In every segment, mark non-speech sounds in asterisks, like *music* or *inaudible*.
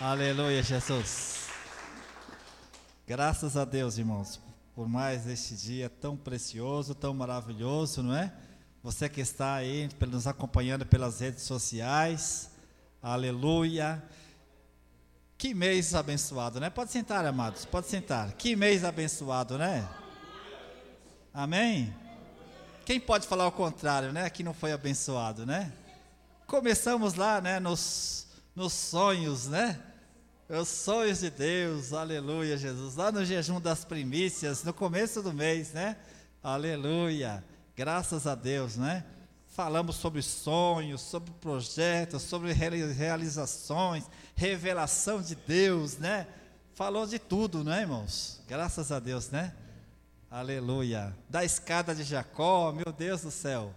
Aleluia, Jesus. Graças a Deus, irmãos, por mais este dia tão precioso, tão maravilhoso, não é? Você que está aí nos acompanhando pelas redes sociais. Aleluia. Que mês abençoado, né? Pode sentar, amados, pode sentar. Que mês abençoado, né? Amém? Quem pode falar o contrário, né? Que não foi abençoado, né? Começamos lá, né? Nos, nos sonhos, né? Os sonhos de Deus, aleluia, Jesus. Lá no jejum das primícias, no começo do mês, né? Aleluia. Graças a Deus, né? Falamos sobre sonhos, sobre projetos, sobre realizações, revelação de Deus, né? Falou de tudo, né, irmãos? Graças a Deus, né? Aleluia. Da escada de Jacó, meu Deus do céu.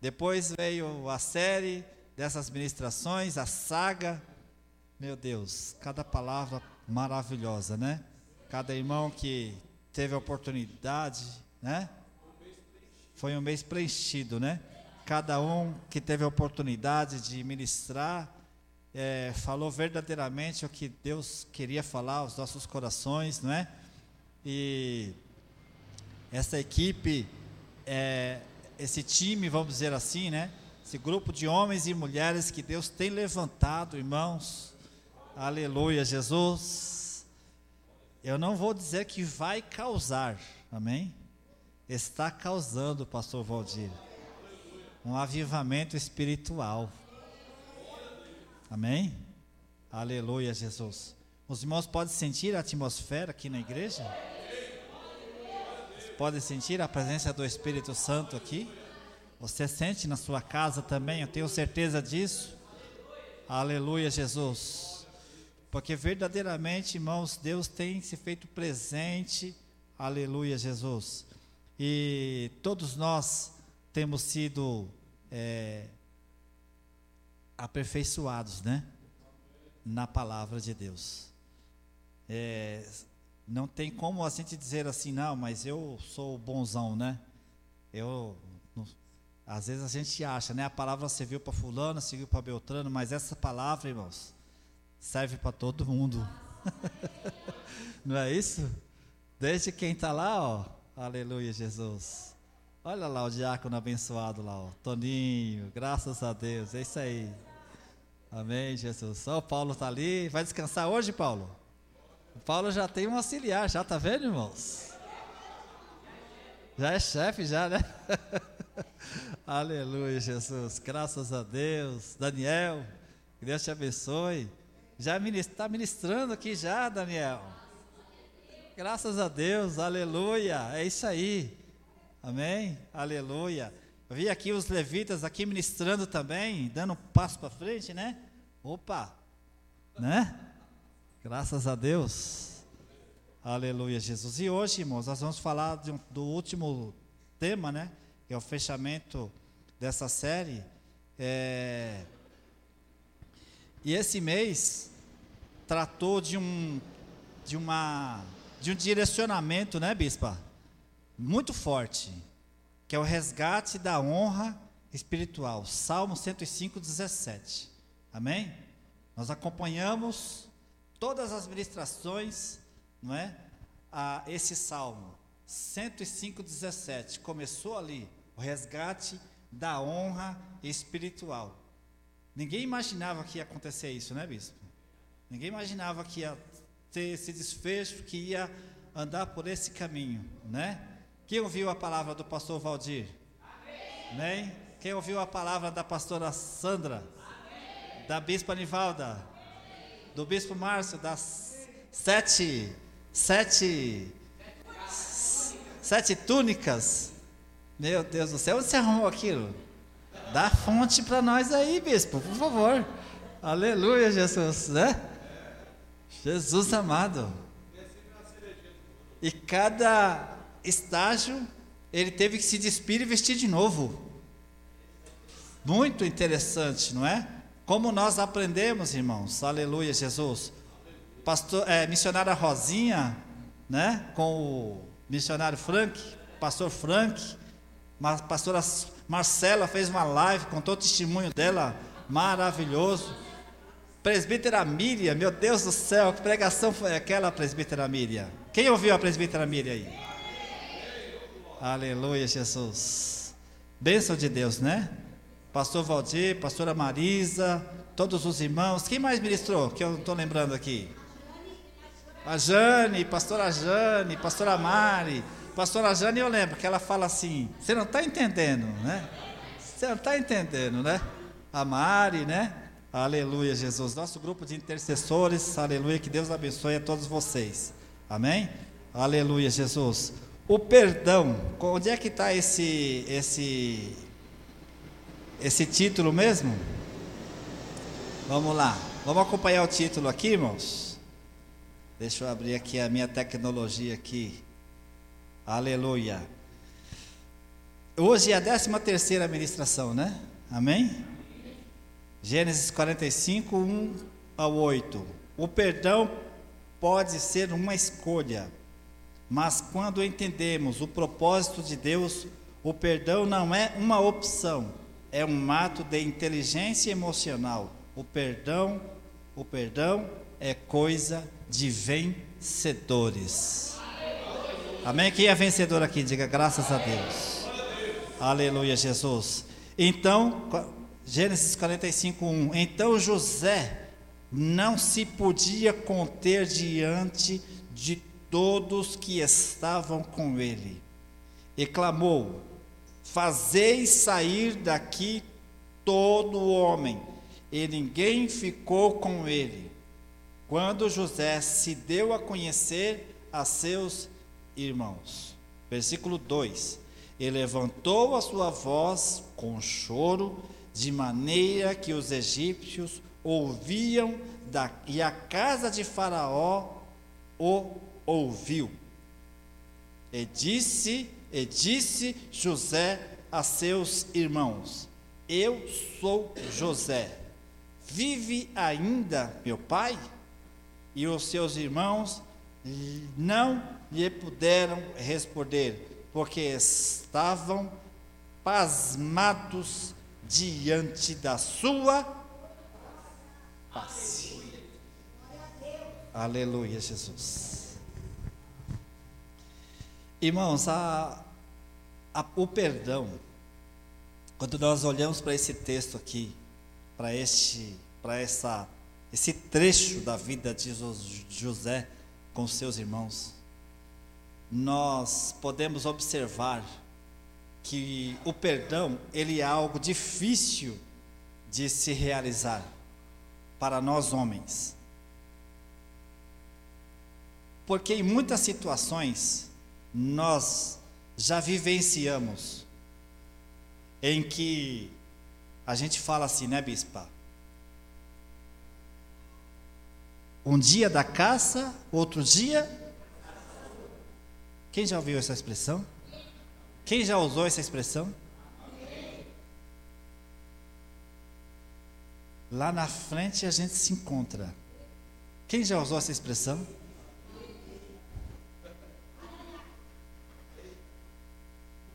Depois veio a série dessas ministrações, a saga. Meu Deus, cada palavra maravilhosa, né? Cada irmão que teve a oportunidade, né? Foi um mês preenchido, né? cada um que teve a oportunidade de ministrar, é, falou verdadeiramente o que Deus queria falar aos nossos corações, não é? E essa equipe, é, esse time, vamos dizer assim, né? Esse grupo de homens e mulheres que Deus tem levantado, irmãos, aleluia, Jesus. Eu não vou dizer que vai causar, amém? Está causando, pastor Valdir um avivamento espiritual. Amém? Aleluia, Jesus. Os irmãos podem sentir a atmosfera aqui na igreja? Podem sentir a presença do Espírito Santo aqui? Você sente na sua casa também, eu tenho certeza disso. Aleluia, Jesus. Porque verdadeiramente, irmãos, Deus tem se feito presente. Aleluia, Jesus. E todos nós temos sido é, aperfeiçoados, né? Na palavra de Deus. É, não tem como a gente dizer assim, não, mas eu sou bonzão, né? Eu, às vezes a gente acha, né? A palavra serviu para fulano, serviu para Beltrano, mas essa palavra, irmãos, serve para todo mundo. *laughs* não é isso? Desde quem está lá, ó, aleluia, Jesus. Olha lá o diácono abençoado lá, ó. Toninho, graças a Deus, é isso aí. Amém, Jesus. Só o Paulo está ali. Vai descansar hoje, Paulo? O Paulo já tem um auxiliar, já tá vendo, irmãos? Já é chefe, já, né? *laughs* Aleluia, Jesus. Graças a Deus. Daniel, que Deus te abençoe. Já está ministrando aqui já, Daniel. Graças a Deus, aleluia. É isso aí. Amém? Aleluia. Eu vi aqui os levitas aqui ministrando também, dando um passo para frente, né? Opa! Né? Graças a Deus. Aleluia, Jesus. E hoje, irmãos, nós vamos falar um, do último tema, né? Que é o fechamento dessa série. É... E esse mês tratou de um de uma de um direcionamento, né, bispa? muito forte, que é o resgate da honra espiritual. Salmo 105, 17. Amém? Nós acompanhamos todas as ministrações, não é? A esse salmo 105, 17. Começou ali o resgate da honra espiritual. Ninguém imaginava que ia acontecer isso, né, bispo? Ninguém imaginava que ia ter esse desfecho, que ia andar por esse caminho, né? Quem ouviu a palavra do pastor Valdir? Amém. Amém? Quem ouviu a palavra da pastora Sandra? Amém. Da bispa Nivalda? Amém. Do bispo Márcio? Das sete, sete, sete túnicas? Meu Deus do céu, onde você arrumou aquilo? Dá fonte para nós aí, bispo, por favor. Aleluia, Jesus, né? Jesus amado. E cada estágio, ele teve que se despir e vestir de novo. Muito interessante, não é? Como nós aprendemos, irmãos, aleluia, Jesus. Pastor, é, missionária Rosinha, né? Com o missionário Frank, pastor Frank, a pastora Marcela fez uma live, contou o testemunho dela, maravilhoso. Presbítera Miriam, meu Deus do céu, que pregação foi aquela, presbítera Miriam? Quem ouviu a presbítera Miriam aí? Aleluia, Jesus. Bênção de Deus, né? Pastor Valdir, pastora Marisa, todos os irmãos. Quem mais ministrou? Que eu não estou lembrando aqui. A Jane, pastora Jane, pastora Mari. Pastora Jane, eu lembro que ela fala assim: você não está entendendo, né? Você não está entendendo, né? A Mari, né? Aleluia, Jesus. Nosso grupo de intercessores, aleluia, que Deus abençoe a todos vocês. Amém? Aleluia, Jesus. O perdão, onde é que está esse, esse, esse título mesmo? Vamos lá, vamos acompanhar o título aqui, irmãos? Deixa eu abrir aqui a minha tecnologia aqui. Aleluia. Hoje é a 13 terceira administração, né? Amém? Gênesis 45, 1 ao 8. O perdão pode ser uma escolha, mas quando entendemos o propósito de Deus, o perdão não é uma opção, é um ato de inteligência emocional. O perdão, o perdão é coisa de vencedores. Amém? Quem é vencedor aqui? Diga graças a Deus. Aleluia, Jesus. Então, Gênesis 45, 1. Então José não se podia conter diante de todos que estavam com ele, e clamou: Fazei sair daqui todo homem, e ninguém ficou com ele. Quando José se deu a conhecer a seus irmãos. Versículo 2: E levantou a sua voz com choro de maneira que os egípcios ouviam da, e a casa de Faraó o ouviu. E disse, e disse José a seus irmãos: Eu sou José. Vive ainda meu pai? E os seus irmãos não lhe puderam responder, porque estavam pasmados diante da sua face. Aleluia, Jesus. Irmãos, a, a, o perdão, quando nós olhamos para esse texto aqui, para este, para essa, esse trecho da vida de José com seus irmãos, nós podemos observar que o perdão ele é algo difícil de se realizar para nós homens. Porque em muitas situações nós já vivenciamos em que a gente fala assim, né, bispa? Um dia da caça, outro dia. Quem já ouviu essa expressão? Quem já usou essa expressão? Lá na frente a gente se encontra. Quem já usou essa expressão?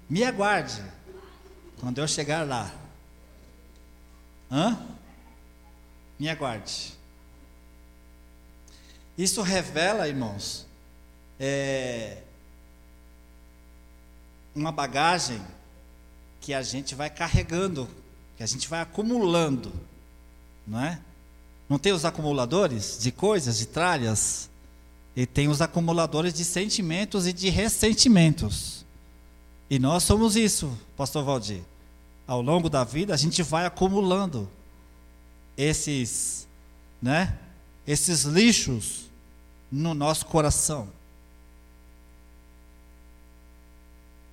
Me aguarde quando eu chegar lá. Hã? Me aguarde. Isso revela, irmãos, é, uma bagagem que a gente vai carregando, que a gente vai acumulando, não é? Não tem os acumuladores de coisas, de tralhas, e tem os acumuladores de sentimentos e de ressentimentos. E nós somos isso, pastor Valdir. Ao longo da vida a gente vai acumulando esses, né? Esses lixos no nosso coração.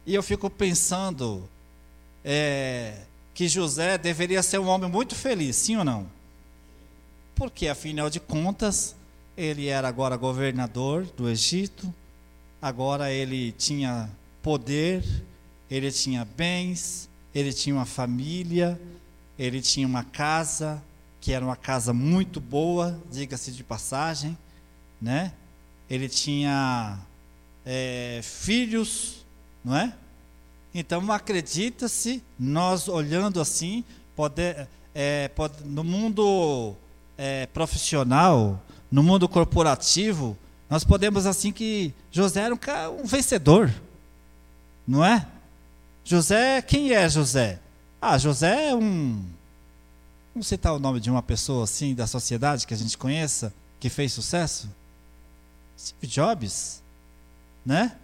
E eu fico pensando é, que José deveria ser um homem muito feliz, sim ou não? Porque, afinal de contas, ele era agora governador do Egito, agora ele tinha poder, ele tinha bens, ele tinha uma família, ele tinha uma casa, que era uma casa muito boa, diga-se de passagem, né? Ele tinha é, filhos não é? Então acredita-se, nós olhando assim, pode, é, pode, no mundo é, profissional, no mundo corporativo, nós podemos assim que José era um, um vencedor, não é? José, quem é José? Ah, José é um. Vamos citar o nome de uma pessoa assim da sociedade que a gente conheça, que fez sucesso? Steve Jobs, né?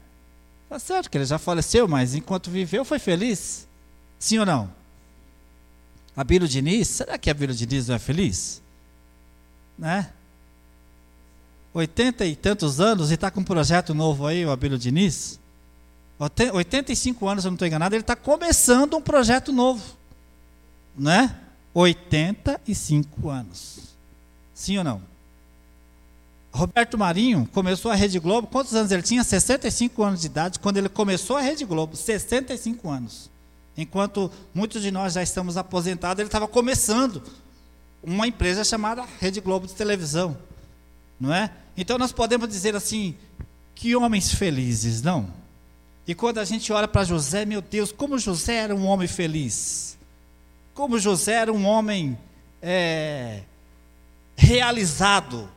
Tá certo que ele já faleceu, mas enquanto viveu foi feliz. Sim ou não? Abílio Diniz, será que Abílio Diniz não é feliz? Né? 80 e tantos anos e está com um projeto novo aí, o Abílio Diniz. 85 anos, se eu não estou enganado, ele está começando um projeto novo. Né? 85 anos. Sim ou não? Roberto Marinho começou a Rede Globo. Quantos anos ele tinha? 65 anos de idade quando ele começou a Rede Globo. 65 anos. Enquanto muitos de nós já estamos aposentados, ele estava começando uma empresa chamada Rede Globo de televisão. Não é? Então nós podemos dizer assim: que homens felizes, não? E quando a gente olha para José, meu Deus, como José era um homem feliz. Como José era um homem é, realizado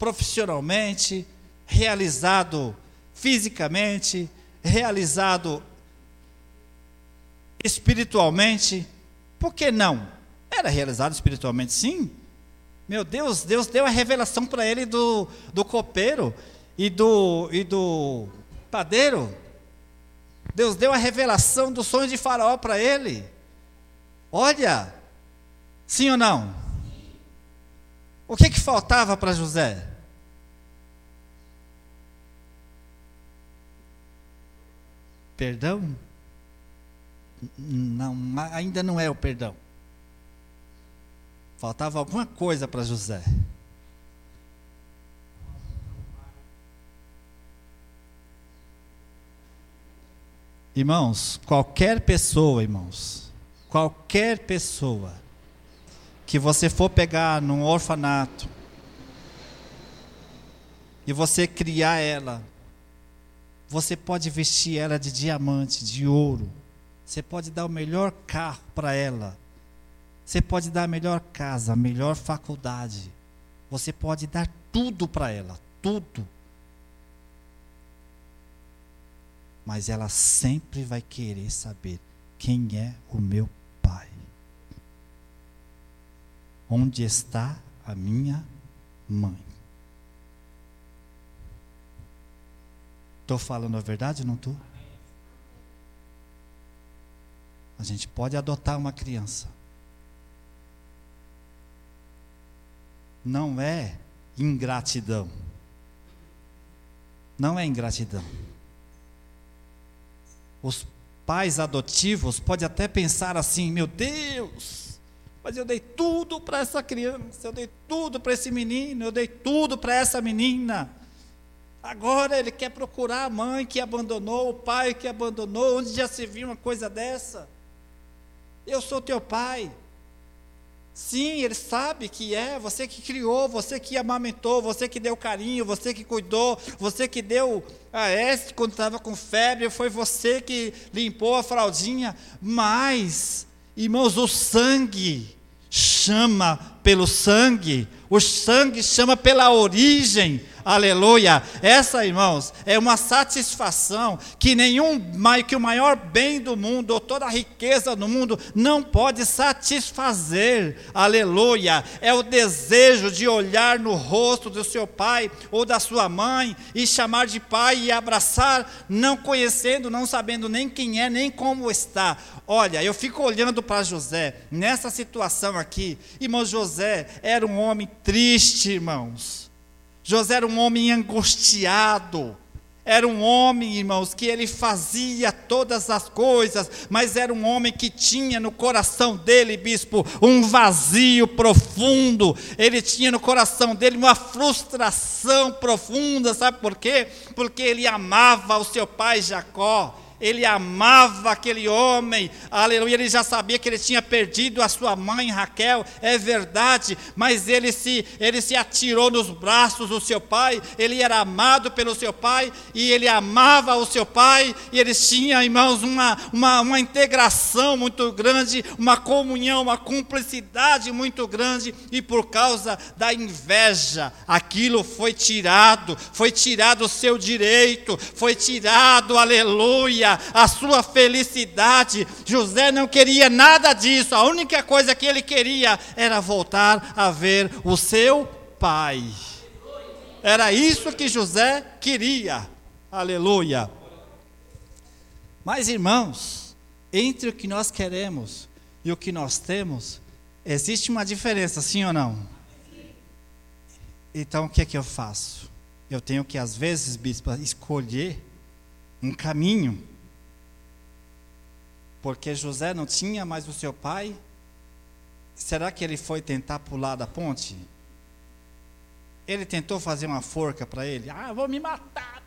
profissionalmente, realizado fisicamente, realizado espiritualmente. Por que não? Era realizado espiritualmente, sim. Meu Deus, Deus deu a revelação para ele do, do copeiro e do, e do padeiro. Deus deu a revelação do sonho de Faraó para ele. Olha, sim ou não? O que, que faltava para José? Perdão? Não, ainda não é o perdão. Faltava alguma coisa para José. Irmãos, qualquer pessoa, irmãos, qualquer pessoa que você for pegar num orfanato e você criar ela, você pode vestir ela de diamante, de ouro. Você pode dar o melhor carro para ela. Você pode dar a melhor casa, a melhor faculdade. Você pode dar tudo para ela, tudo. Mas ela sempre vai querer saber quem é o meu pai. Onde está a minha mãe? Estou falando a verdade ou não estou? A gente pode adotar uma criança. Não é ingratidão. Não é ingratidão. Os pais adotivos podem até pensar assim: meu Deus, mas eu dei tudo para essa criança, eu dei tudo para esse menino, eu dei tudo para essa menina. Agora ele quer procurar a mãe que abandonou, o pai que abandonou. Onde já se viu uma coisa dessa? Eu sou teu pai. Sim, ele sabe que é, você que criou, você que amamentou, você que deu carinho, você que cuidou, você que deu a S quando estava com febre, foi você que limpou a fraldinha. Mas, irmãos, o sangue chama pelo sangue, o sangue chama pela origem, Aleluia. Essa, irmãos, é uma satisfação que nenhum, que o maior bem do mundo, ou toda a riqueza do mundo, não pode satisfazer. Aleluia. É o desejo de olhar no rosto do seu pai ou da sua mãe e chamar de pai e abraçar, não conhecendo, não sabendo nem quem é, nem como está. Olha, eu fico olhando para José, nessa situação aqui. Irmão José era um homem triste, irmãos. José era um homem angustiado. Era um homem, irmãos, que ele fazia todas as coisas, mas era um homem que tinha no coração dele, bispo, um vazio profundo. Ele tinha no coração dele uma frustração profunda, sabe por quê? Porque ele amava o seu pai Jacó. Ele amava aquele homem, aleluia, ele já sabia que ele tinha perdido a sua mãe Raquel, é verdade, mas ele se, ele se atirou nos braços do seu pai, ele era amado pelo seu pai, e ele amava o seu pai, e eles tinham, irmãos, uma, uma, uma integração muito grande, uma comunhão, uma cumplicidade muito grande, e por causa da inveja, aquilo foi tirado, foi tirado o seu direito, foi tirado, aleluia, a sua felicidade. José não queria nada disso, a única coisa que ele queria era voltar a ver o seu pai. Era isso que José queria, aleluia. Mas irmãos, entre o que nós queremos e o que nós temos, existe uma diferença, sim ou não? Então o que é que eu faço? Eu tenho que, às vezes, bispo, escolher um caminho porque José não tinha mais o seu pai. Será que ele foi tentar pular da ponte? Ele tentou fazer uma forca para ele. Ah, vou me matar.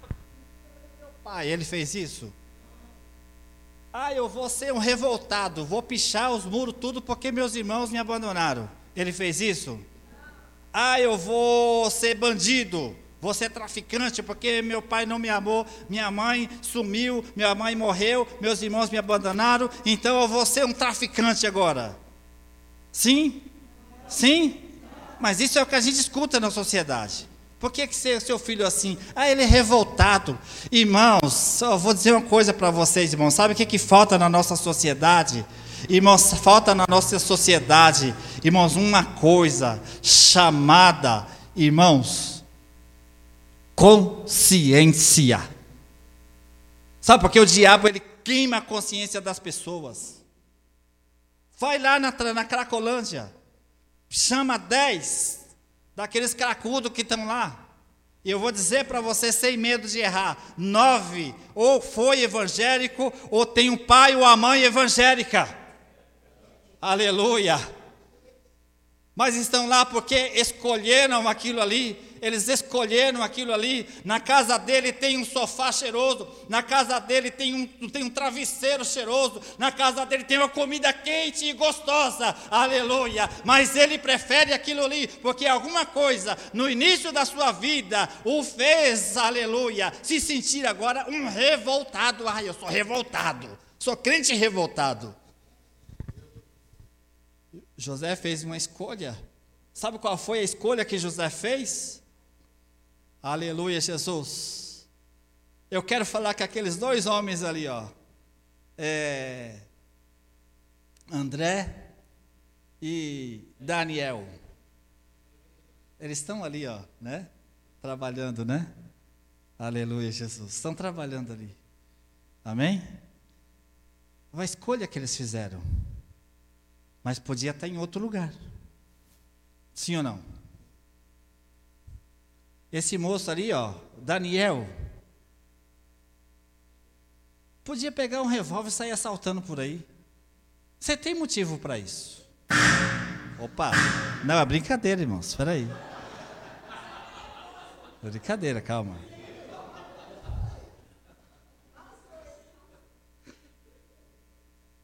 Meu pai, ele fez isso. Ah, eu vou ser um revoltado, vou pichar os muros tudo porque meus irmãos me abandonaram. Ele fez isso? Ah, eu vou ser bandido, Vou ser traficante porque meu pai não me amou, minha mãe sumiu, minha mãe morreu, meus irmãos me abandonaram, então eu vou ser um traficante agora. Sim? Sim? Mas isso é o que a gente escuta na sociedade. Por que, que seu filho assim? Ah, ele é revoltado. Irmãos, só vou dizer uma coisa para vocês, irmãos. Sabe o que, que falta na nossa sociedade? Irmãos, falta na nossa sociedade, irmãos, uma coisa chamada, irmãos, consciência. Sabe por que o diabo ele queima a consciência das pessoas? Vai lá na, na Cracolândia, chama dez daqueles cracudos que estão lá. E eu vou dizer para você, sem medo de errar: nove, ou foi evangélico, ou tem um pai ou a mãe evangélica. Aleluia. Mas estão lá porque escolheram aquilo ali eles escolheram aquilo ali. Na casa dele tem um sofá cheiroso, na casa dele tem um, tem um travesseiro cheiroso, na casa dele tem uma comida quente e gostosa, aleluia. Mas ele prefere aquilo ali, porque alguma coisa no início da sua vida o fez, aleluia, se sentir agora um revoltado. Ai, eu sou revoltado, sou crente revoltado. José fez uma escolha. Sabe qual foi a escolha que José fez? Aleluia, Jesus. Eu quero falar que aqueles dois homens ali, ó, é, André e Daniel, eles estão ali, ó, né? Trabalhando, né? Aleluia, Jesus. Estão trabalhando ali. Amém? Uma escolha que eles fizeram. Mas podia estar em outro lugar. Sim ou não? Esse moço ali, ó, Daniel, podia pegar um revólver e sair assaltando por aí. Você tem motivo para isso? Opa, não, é brincadeira, irmãos, espera aí. É brincadeira, calma.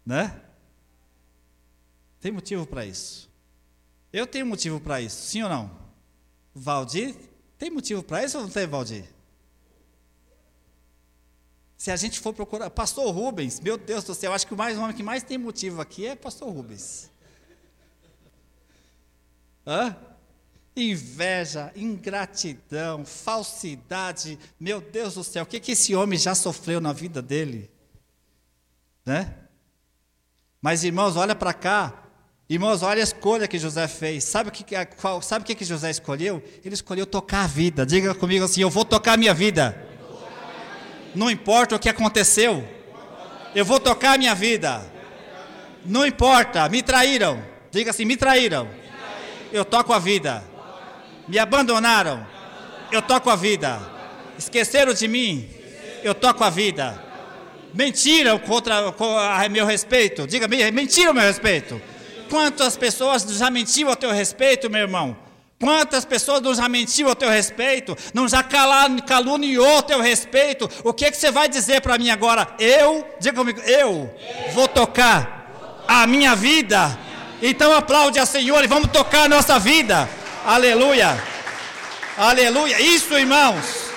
Né? Tem motivo para isso. Eu tenho motivo para isso, sim ou não? Valdir tem motivo para isso ou não tem, Valdir? Se a gente for procurar. Pastor Rubens, meu Deus do céu, acho que o, mais, homem que mais tem motivo aqui é Pastor Rubens. Hã? Inveja, ingratidão, falsidade. Meu Deus do céu, o que, que esse homem já sofreu na vida dele? Né? Mas irmãos, olha para cá. Irmãos, olha a escolha que José fez. Sabe o que, qual, sabe o que, que José escolheu? Ele escolheu tocar a vida. Diga comigo assim: Eu vou tocar a minha vida. Não importa o que aconteceu. Eu vou tocar a minha vida. Não importa, me traíram. Diga assim: Me traíram. Eu toco a vida. Me abandonaram. Eu toco a vida. Esqueceram de mim. Eu toco a vida. Mentiram contra a meu respeito. Diga, mentiram meu respeito. Quantas pessoas já mentiram a teu respeito, meu irmão? Quantas pessoas não já mentiu a teu respeito, não já caluniou a teu respeito? O que, é que você vai dizer para mim agora? Eu, diga comigo, eu vou tocar a minha vida. Então aplaude a Senhor e vamos tocar a nossa vida. Aleluia. Aleluia. Isso, irmãos.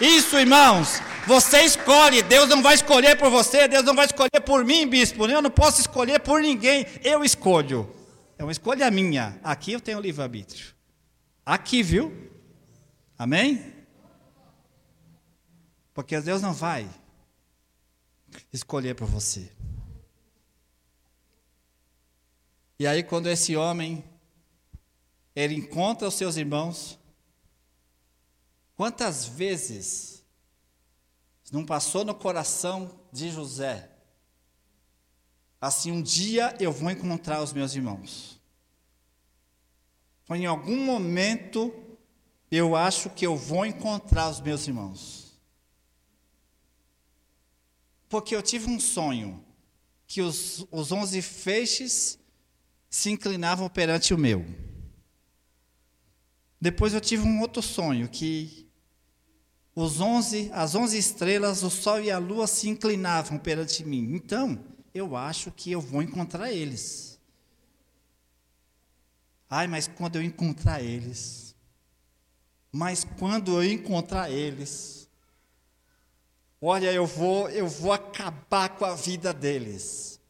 Isso, irmãos. Você escolhe, Deus não vai escolher por você, Deus não vai escolher por mim, bispo. Eu não posso escolher por ninguém, eu escolho. É uma escolha minha. Aqui eu tenho livre-arbítrio. Aqui, viu? Amém? Porque Deus não vai escolher por você. E aí quando esse homem ele encontra os seus irmãos, quantas vezes não passou no coração de José? Assim, um dia eu vou encontrar os meus irmãos. Em algum momento eu acho que eu vou encontrar os meus irmãos. Porque eu tive um sonho que os, os onze feixes se inclinavam perante o meu. Depois eu tive um outro sonho que os onze, as onze estrelas, o sol e a lua se inclinavam perante mim. Então, eu acho que eu vou encontrar eles. Ai, mas quando eu encontrar eles, mas quando eu encontrar eles, olha, eu vou, eu vou acabar com a vida deles.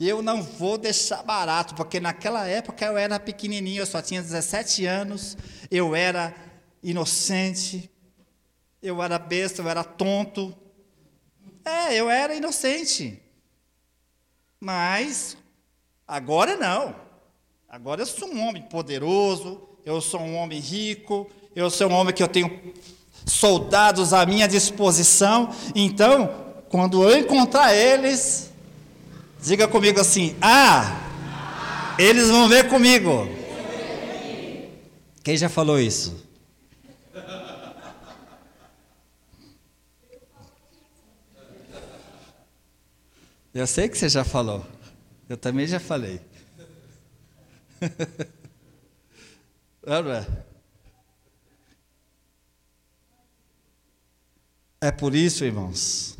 Eu não vou deixar barato, porque naquela época eu era pequenininho, eu só tinha 17 anos, eu era inocente, eu era besta, eu era tonto. É, eu era inocente. Mas agora não. Agora eu sou um homem poderoso, eu sou um homem rico, eu sou um homem que eu tenho soldados à minha disposição. Então, quando eu encontrar eles, diga comigo assim: Ah, eles vão ver comigo. Quem já falou isso? Eu sei que você já falou. Eu também já falei. *laughs* É por isso, irmãos,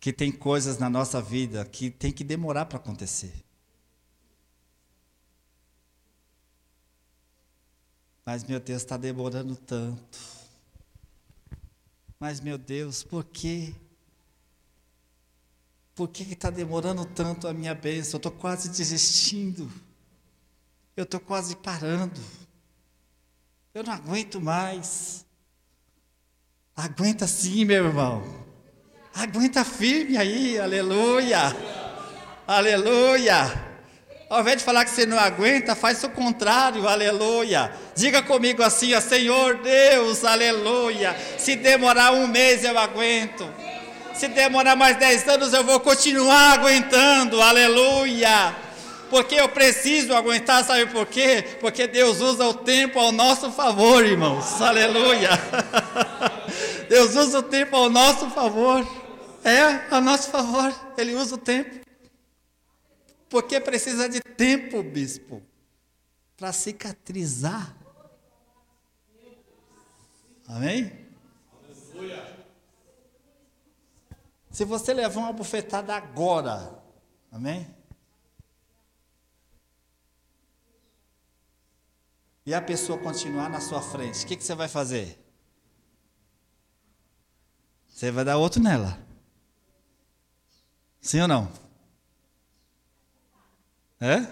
que tem coisas na nossa vida que tem que demorar para acontecer. Mas, meu Deus, está demorando tanto. Mas, meu Deus, por quê? Por que está demorando tanto a minha bênção? Eu estou quase desistindo. Eu estou quase parando. Eu não aguento mais. Aguenta sim, meu irmão. Aguenta firme aí, aleluia. Aleluia. Ao invés de falar que você não aguenta, faz o contrário, aleluia. Diga comigo assim, ó, Senhor Deus, aleluia. Se demorar um mês eu aguento. Se demorar mais dez anos eu vou continuar aguentando, aleluia porque eu preciso aguentar, sabe por quê? Porque Deus usa o tempo ao nosso favor, irmãos. Aleluia. *laughs* Deus usa o tempo ao nosso favor. É, ao nosso favor. Ele usa o tempo. Porque precisa de tempo, bispo, para cicatrizar. Amém? Se você levar uma bufetada agora, amém? e a pessoa continuar na sua frente, o que, que você vai fazer? Você vai dar outro nela. Sim ou não? É?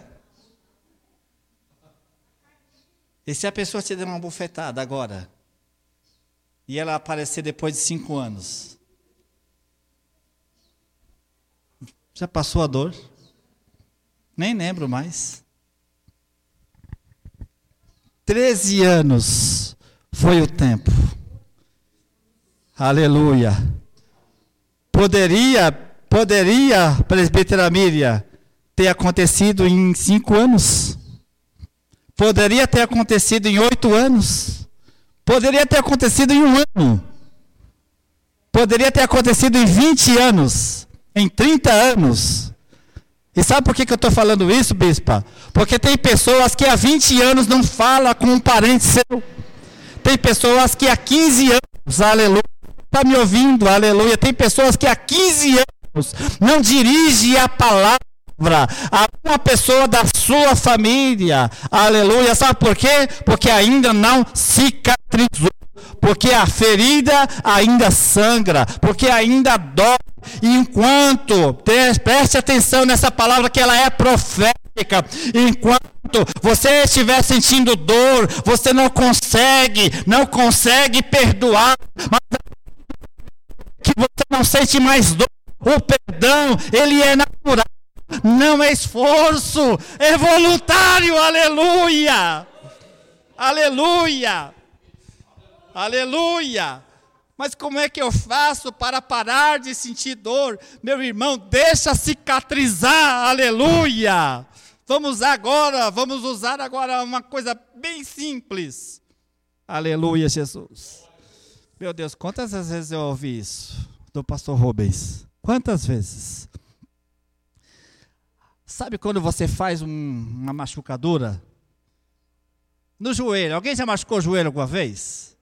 E se a pessoa te der uma bufetada agora? E ela aparecer depois de cinco anos? Já passou a dor? Nem lembro mais. Treze anos foi o tempo. Aleluia. Poderia, poderia, presbítera Miriam, ter acontecido em cinco anos. Poderia ter acontecido em oito anos. Poderia ter acontecido em um ano. Poderia ter acontecido em 20 anos, em 30 anos. E sabe por que, que eu estou falando isso, bispa? Porque tem pessoas que há 20 anos não falam com um parente seu. Tem pessoas que há 15 anos, aleluia, está me ouvindo, aleluia. Tem pessoas que há 15 anos não dirige a palavra a uma pessoa da sua família, aleluia. Sabe por quê? Porque ainda não cicatrizou porque a ferida ainda sangra, porque ainda dói. Enquanto, preste atenção nessa palavra que ela é profética, enquanto você estiver sentindo dor, você não consegue, não consegue perdoar, mas que você não sente mais dor. O perdão, ele é natural, não é esforço, é voluntário, aleluia! Aleluia! Aleluia! Mas como é que eu faço para parar de sentir dor? Meu irmão, deixa cicatrizar, aleluia! Vamos agora, vamos usar agora uma coisa bem simples. Aleluia, Jesus. Meu Deus, quantas vezes eu ouvi isso do pastor Rubens? Quantas vezes? Sabe quando você faz um, uma machucadura? No joelho. Alguém já machucou o joelho alguma vez?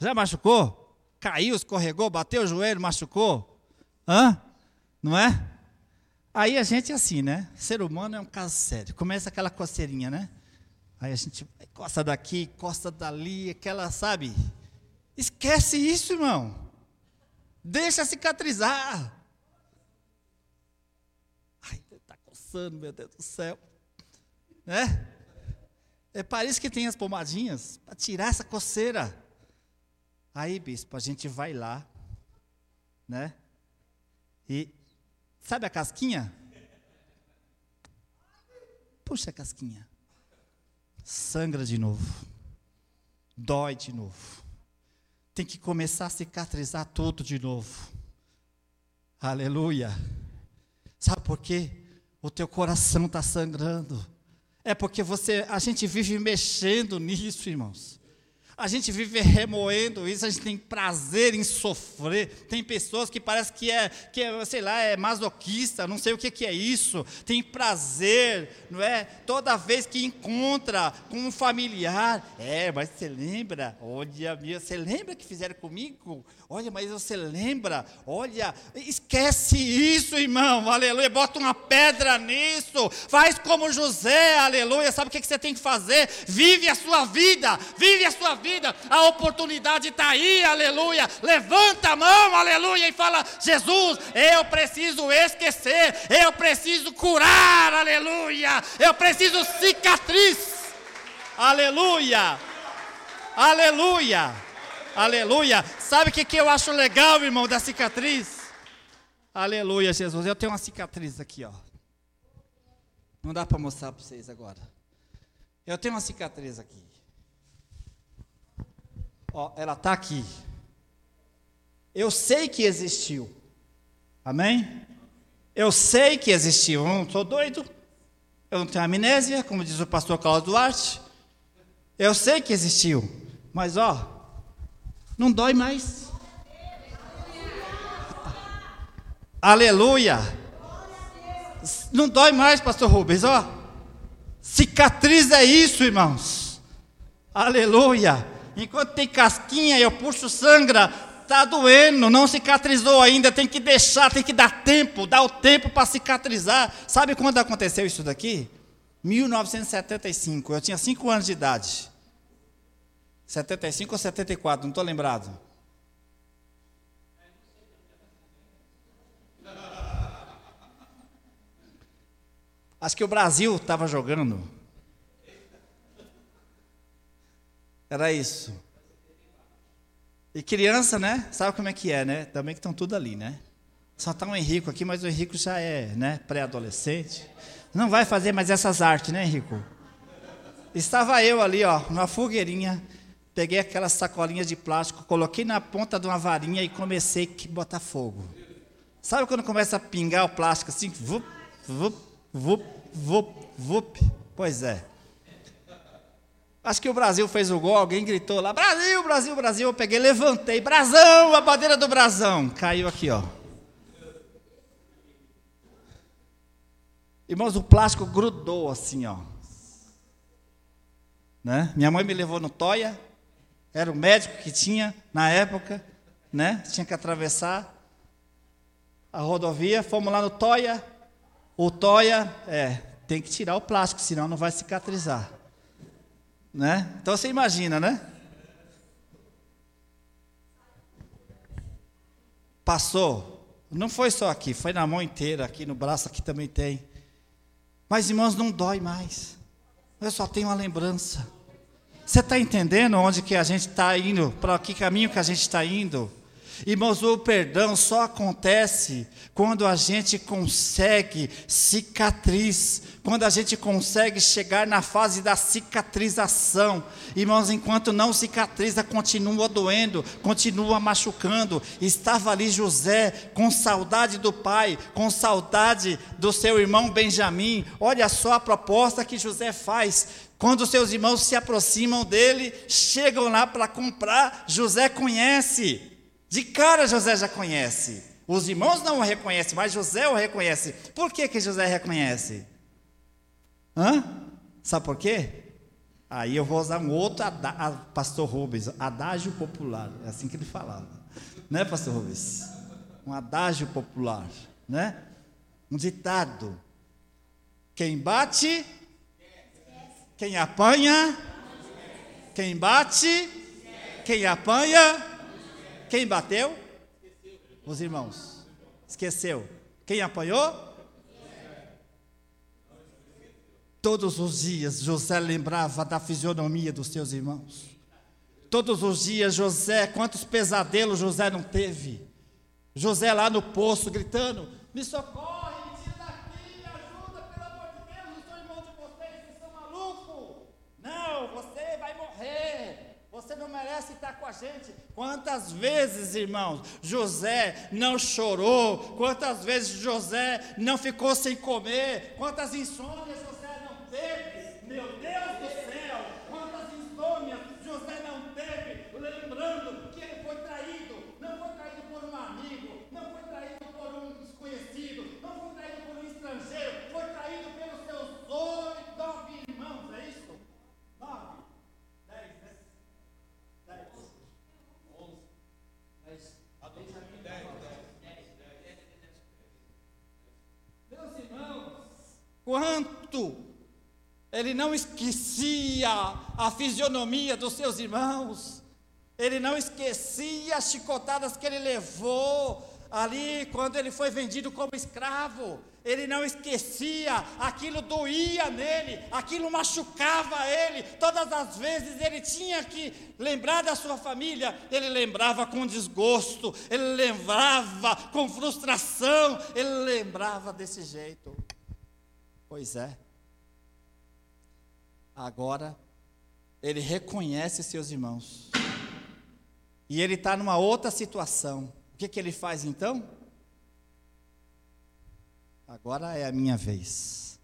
Já machucou? Caiu, escorregou, bateu o joelho, machucou? Hã? Não é? Aí a gente é assim, né? Ser humano é um caso sério. Começa aquela coceirinha, né? Aí a gente costa daqui, costa dali, aquela, sabe? Esquece isso, irmão. Deixa cicatrizar. Ai, está coçando, meu Deus do céu. Né? É para isso que tem as pomadinhas, para tirar essa coceira. Aí, bispo, a gente vai lá, né? E sabe a casquinha? Puxa a casquinha. Sangra de novo. Dói de novo. Tem que começar a cicatrizar tudo de novo. Aleluia. Sabe por quê? O teu coração está sangrando. É porque você, a gente vive mexendo nisso, irmãos. A gente vive remoendo isso, a gente tem prazer em sofrer. Tem pessoas que parece que é, que é, sei lá, é masoquista, não sei o que, que é isso. Tem prazer, não é? Toda vez que encontra com um familiar. É, mas você lembra? Olha, você lembra que fizeram comigo? Olha, mas você lembra? Olha, esquece isso, irmão, aleluia. Bota uma pedra nisso. Faz como José, aleluia. Sabe o que você tem que fazer? Vive a sua vida, vive a sua vida. A oportunidade está aí, aleluia. Levanta a mão, aleluia, e fala: Jesus, eu preciso esquecer, eu preciso curar, aleluia. Eu preciso cicatriz, aleluia, aleluia. Aleluia. Sabe o que, que eu acho legal, irmão, da cicatriz? Aleluia, Jesus. Eu tenho uma cicatriz aqui, ó. Não dá para mostrar para vocês agora. Eu tenho uma cicatriz aqui. Ó, ela está aqui. Eu sei que existiu. Amém? Eu sei que existiu. Eu não estou doido. Eu não tenho amnésia, como diz o pastor Carlos Duarte. Eu sei que existiu. Mas, ó, não dói mais. Aleluia. Não dói mais, pastor Rubens, ó. Cicatriz é isso, irmãos. Aleluia. Enquanto tem casquinha, eu puxo sangra, está doendo, não cicatrizou ainda, tem que deixar, tem que dar tempo, dar o tempo para cicatrizar. Sabe quando aconteceu isso daqui? 1975, eu tinha 5 anos de idade. 75 ou 74, não estou lembrado. Acho que o Brasil estava jogando. Era isso. E criança, né? Sabe como é que é, né? Também que estão tudo ali, né? Só está o Henrico aqui, mas o Henrico já é, né? Pré-adolescente. Não vai fazer mais essas artes, né, Henrico? Estava eu ali, ó, numa fogueirinha. Peguei aquelas sacolinhas de plástico, coloquei na ponta de uma varinha e comecei a botar fogo. Sabe quando começa a pingar o plástico assim? Vup, vup, vup, vup, vup. Pois é. Acho que o Brasil fez o gol, alguém gritou lá, Brasil, Brasil, Brasil. Eu peguei, levantei, brasão, a bandeira do brasão. Caiu aqui, ó. Irmãos, o plástico grudou assim, ó. Né? Minha mãe me levou no Toia, era o médico que tinha na época, né? Tinha que atravessar a rodovia, fomos lá no Toia. O Toia, é, tem que tirar o plástico, senão não vai cicatrizar. Né? Então você imagina, né? Passou. Não foi só aqui, foi na mão inteira, aqui no braço, aqui também tem. Mas, irmãos, não dói mais. Eu só tenho uma lembrança. Você está entendendo onde que a gente está indo? Para que caminho que a gente está indo? Irmãos, o perdão só acontece quando a gente consegue cicatriz, quando a gente consegue chegar na fase da cicatrização. Irmãos, enquanto não cicatriza, continua doendo, continua machucando. Estava ali José com saudade do pai, com saudade do seu irmão Benjamim. Olha só a proposta que José faz. Quando seus irmãos se aproximam dele, chegam lá para comprar, José conhece. De cara José já conhece. Os irmãos não o reconhecem, mas José o reconhece. Por que, que José reconhece? Hã? Sabe por quê? Aí eu vou usar um outro, pastor Rubens, adágio popular. É assim que ele falava. Né, pastor Rubens? Um adágio popular. Né? Um ditado. Quem bate, quem apanha, quem bate, quem apanha, quem bateu? Os irmãos. Esqueceu. Quem apanhou? Todos os dias José lembrava da fisionomia dos seus irmãos. Todos os dias José, quantos pesadelos José não teve? José lá no poço gritando: Me socorre, me tira daqui, me ajuda, pelo amor de Deus, eu sou irmão de vocês, vocês são malucos. Não, você vai morrer. Você não merece estar com gente. Quantas vezes, irmãos, José não chorou? Quantas vezes José não ficou sem comer? Quantas insônias José não teve? Meu Deus do céu! Quantas insônias José não teve? Lembrando que ele foi traído. Não foi traído por um amigo, não foi traído por um desconhecido, não foi traído por um estrangeiro, foi traído pelos seus oito, nove irmãos, é isso? Nove. Quanto ele não esquecia a fisionomia dos seus irmãos, ele não esquecia as chicotadas que ele levou ali quando ele foi vendido como escravo. Ele não esquecia, aquilo doía nele, aquilo machucava ele. Todas as vezes ele tinha que lembrar da sua família, ele lembrava com desgosto, ele lembrava com frustração, ele lembrava desse jeito. Pois é. Agora, ele reconhece seus irmãos. E ele está numa outra situação. O que, que ele faz então? Agora é a minha vez.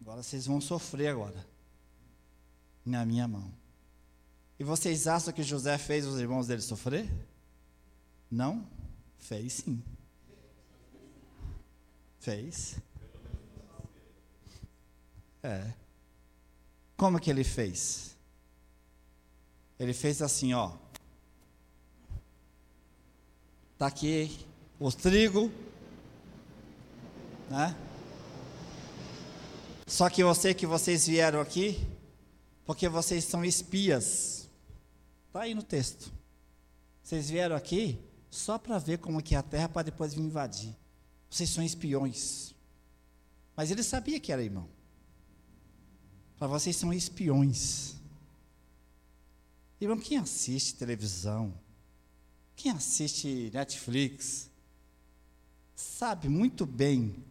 Agora vocês vão sofrer agora. Na minha mão. E vocês acham que José fez os irmãos dele sofrer? Não? Fez sim. Fez. É. Como que ele fez? Ele fez assim, ó. Tá aqui os trigo, né? Só que eu sei que vocês vieram aqui porque vocês são espias. Tá aí no texto. Vocês vieram aqui só para ver como que é a terra para depois vir invadir. Vocês são espiões. Mas ele sabia que era irmão. Para vocês são espiões. Irmão, quem assiste televisão, quem assiste Netflix, sabe muito bem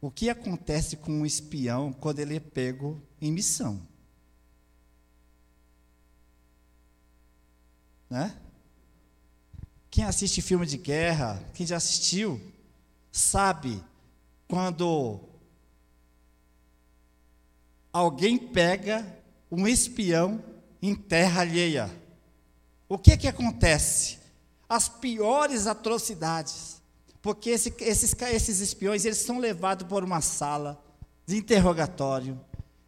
o que acontece com um espião quando ele é pego em missão. Né? Quem assiste filme de guerra, quem já assistiu, sabe quando alguém pega um espião em terra alheia. O que que acontece? As piores atrocidades. Porque esse, esses, esses espiões, eles são levados por uma sala de interrogatório.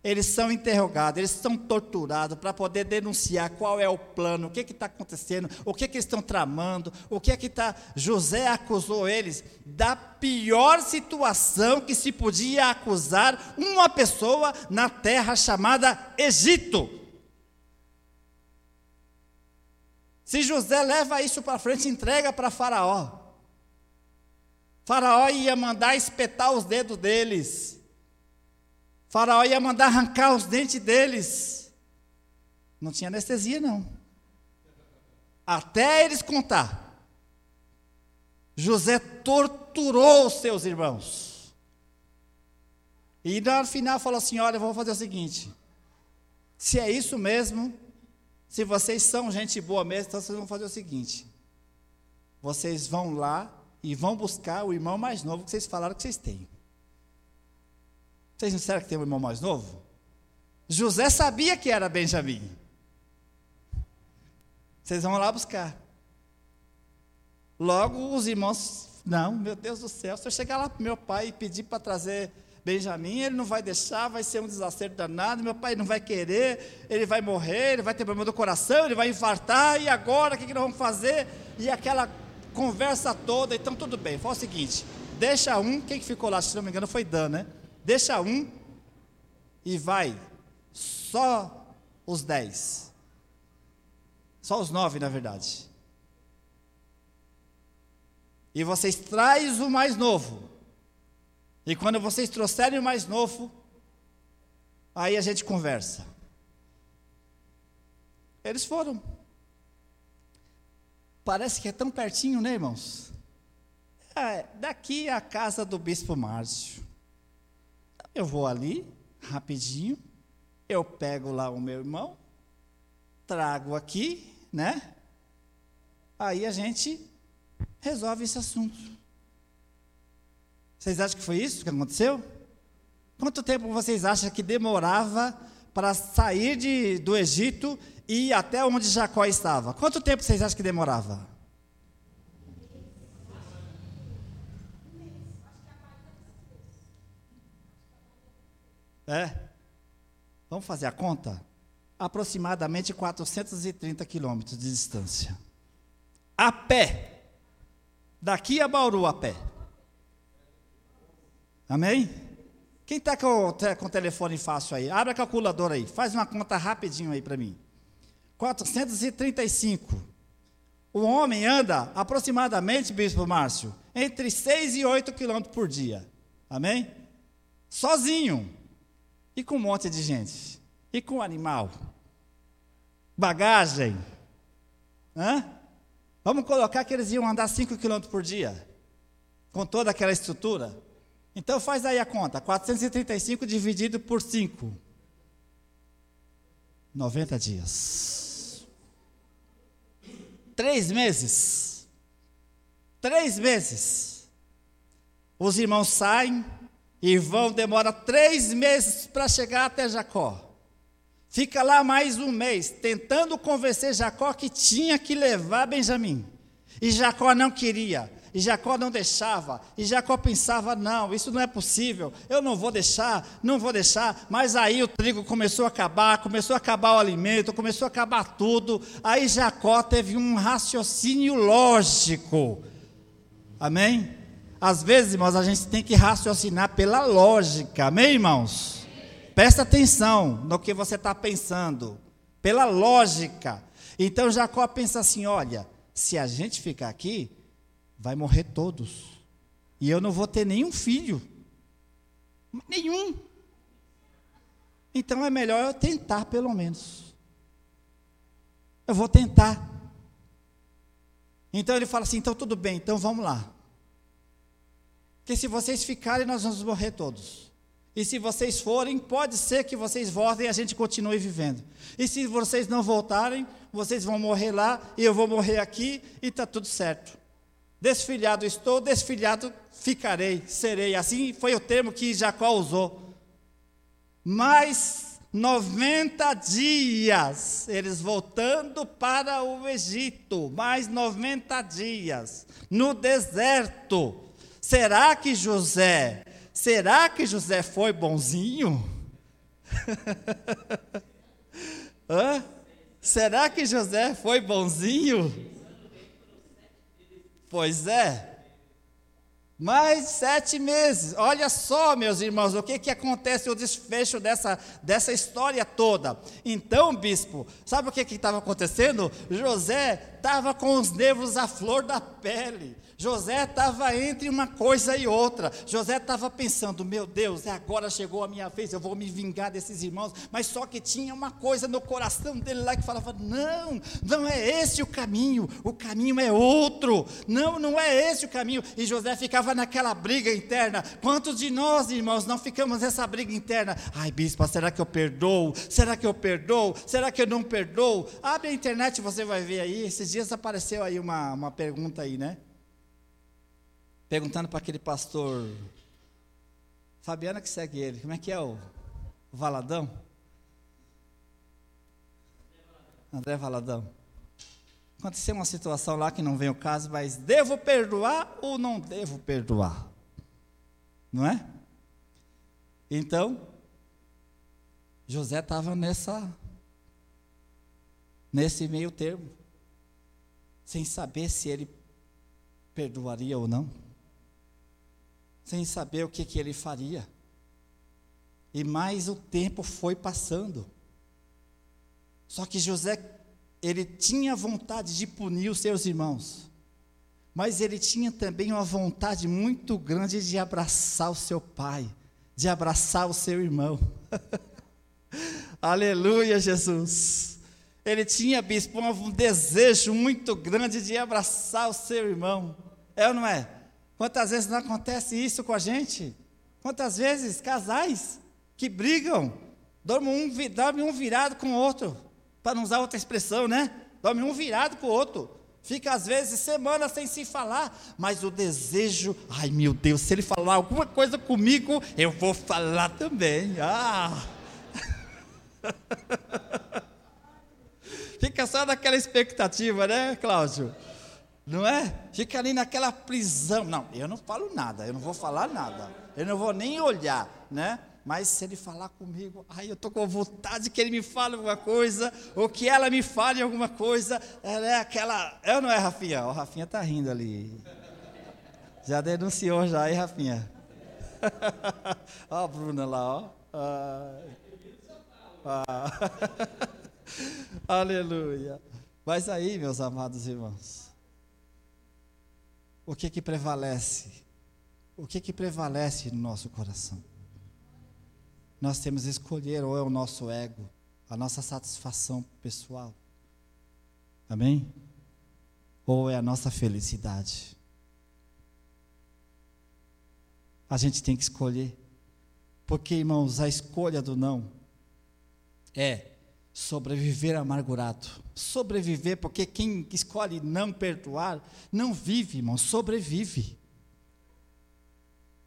Eles são interrogados, eles são torturados para poder denunciar qual é o plano, o que está acontecendo, o que, que estão tramando, o que é que está. José acusou eles da pior situação que se podia acusar uma pessoa na terra chamada Egito. Se José leva isso para frente, entrega para Faraó. Faraó ia mandar espetar os dedos deles. Faraó ia mandar arrancar os dentes deles. Não tinha anestesia, não. Até eles contar. José torturou os seus irmãos. E no final falou assim: Olha, vou fazer o seguinte. Se é isso mesmo, se vocês são gente boa mesmo, então vocês vão fazer o seguinte: vocês vão lá e vão buscar o irmão mais novo que vocês falaram que vocês têm. Vocês não disseram que tem um irmão mais novo? José sabia que era Benjamim. Vocês vão lá buscar. Logo os irmãos, não, meu Deus do céu, se eu chegar lá para meu pai e pedir para trazer Benjamim, ele não vai deixar, vai ser um desacerto danado, meu pai não vai querer, ele vai morrer, ele vai ter problema do coração, ele vai infartar, e agora o que, que nós vamos fazer? E aquela conversa toda, então tudo bem, fala o seguinte, deixa um, quem que ficou lá, se não me engano foi Dan, né? Deixa um e vai só os dez. Só os nove, na verdade. E vocês traz o mais novo. E quando vocês trouxerem o mais novo, aí a gente conversa. Eles foram. Parece que é tão pertinho, né, irmãos? É, daqui a casa do bispo Márcio. Eu vou ali, rapidinho, eu pego lá o meu irmão, trago aqui, né? Aí a gente resolve esse assunto. Vocês acham que foi isso que aconteceu? Quanto tempo vocês acham que demorava para sair de, do Egito e ir até onde Jacó estava? Quanto tempo vocês acham que demorava? É? Vamos fazer a conta? Aproximadamente 430 quilômetros de distância. A pé. Daqui a Bauru a pé. Amém? Quem está com, com o telefone fácil aí? Abre a calculadora aí. Faz uma conta rapidinho aí para mim. 435. O homem anda aproximadamente, Bispo Márcio, entre 6 e 8 quilômetros por dia. Amém? Sozinho. E com um monte de gente? E com animal? Bagagem? Hã? Vamos colocar que eles iam andar 5 km por dia, com toda aquela estrutura. Então faz aí a conta: 435 dividido por 5. 90 dias. Três meses. Três meses. Os irmãos saem, e vão, demora três meses para chegar até Jacó. Fica lá mais um mês, tentando convencer Jacó que tinha que levar Benjamim. E Jacó não queria, e Jacó não deixava, e Jacó pensava: não, isso não é possível, eu não vou deixar, não vou deixar. Mas aí o trigo começou a acabar, começou a acabar o alimento, começou a acabar tudo. Aí Jacó teve um raciocínio lógico. Amém? Às vezes, irmãos, a gente tem que raciocinar pela lógica, amém, irmãos? Presta atenção no que você está pensando, pela lógica. Então Jacó pensa assim: olha, se a gente ficar aqui, vai morrer todos, e eu não vou ter nenhum filho, nenhum. Então é melhor eu tentar, pelo menos. Eu vou tentar. Então ele fala assim: então tudo bem, então vamos lá. Que se vocês ficarem, nós vamos morrer todos. E se vocês forem, pode ser que vocês voltem e a gente continue vivendo. E se vocês não voltarem, vocês vão morrer lá e eu vou morrer aqui e está tudo certo. Desfilhado estou, desfilhado ficarei, serei. Assim foi o termo que Jacó usou. Mas 90 dias, eles voltando para o Egito, mais 90 dias, no deserto. Será que José, será que José foi bonzinho? *laughs* Hã? Será que José foi bonzinho? Pois é. Mais sete meses. Olha só, meus irmãos, o que, que acontece, o desfecho dessa, dessa história toda. Então, bispo, sabe o que estava acontecendo? José estava com os nervos à flor da pele. José estava entre uma coisa e outra. José estava pensando: meu Deus, agora chegou a minha vez, eu vou me vingar desses irmãos. Mas só que tinha uma coisa no coração dele lá que falava: não, não é esse o caminho, o caminho é outro. Não, não é esse o caminho. E José ficava naquela briga interna. Quantos de nós, irmãos, não ficamos nessa briga interna? Ai, bispo, será que eu perdoo? Será que eu perdoo? Será que eu não perdoo? Abre a internet, você vai ver aí. Esses dias apareceu aí uma, uma pergunta aí, né? Perguntando para aquele pastor, Fabiana que segue ele, como é que é o, Valadão? André Valadão. Aconteceu uma situação lá que não vem o caso, mas devo perdoar ou não devo perdoar? Não é? Então, José estava nessa nesse meio termo, sem saber se ele perdoaria ou não sem saber o que, que ele faria. E mais o tempo foi passando. Só que José, ele tinha vontade de punir os seus irmãos, mas ele tinha também uma vontade muito grande de abraçar o seu pai, de abraçar o seu irmão. *laughs* Aleluia, Jesus. Ele tinha, bispo, um desejo muito grande de abraçar o seu irmão. É ou não é? Quantas vezes não acontece isso com a gente? Quantas vezes casais que brigam, dormem um, dormem um virado com o outro, para não usar outra expressão, né? Dorme um virado com o outro. Fica às vezes semanas sem se falar, mas o desejo, ai meu Deus, se ele falar alguma coisa comigo, eu vou falar também. Ah! *laughs* Fica só naquela expectativa, né, Cláudio? Não é? Fica ali naquela prisão. Não, eu não falo nada, eu não vou falar nada. Eu não vou nem olhar, né? Mas se ele falar comigo, ai, eu estou com vontade que ele me fale alguma coisa, ou que ela me fale alguma coisa. Ela é aquela. Eu não é, Rafinha? O Rafinha está rindo ali. Já denunciou já, hein, Rafinha? *laughs* ó a Bruna lá, ó. Ah. Ah. *laughs* Aleluia. Mas aí, meus amados irmãos, o que que prevalece? O que que prevalece no nosso coração? Nós temos que escolher ou é o nosso ego, a nossa satisfação pessoal. Amém? Ou é a nossa felicidade? A gente tem que escolher. Porque, irmãos, a escolha do não é sobreviver amargurado. Sobreviver, porque quem escolhe não perdoar, não vive, irmão, sobrevive.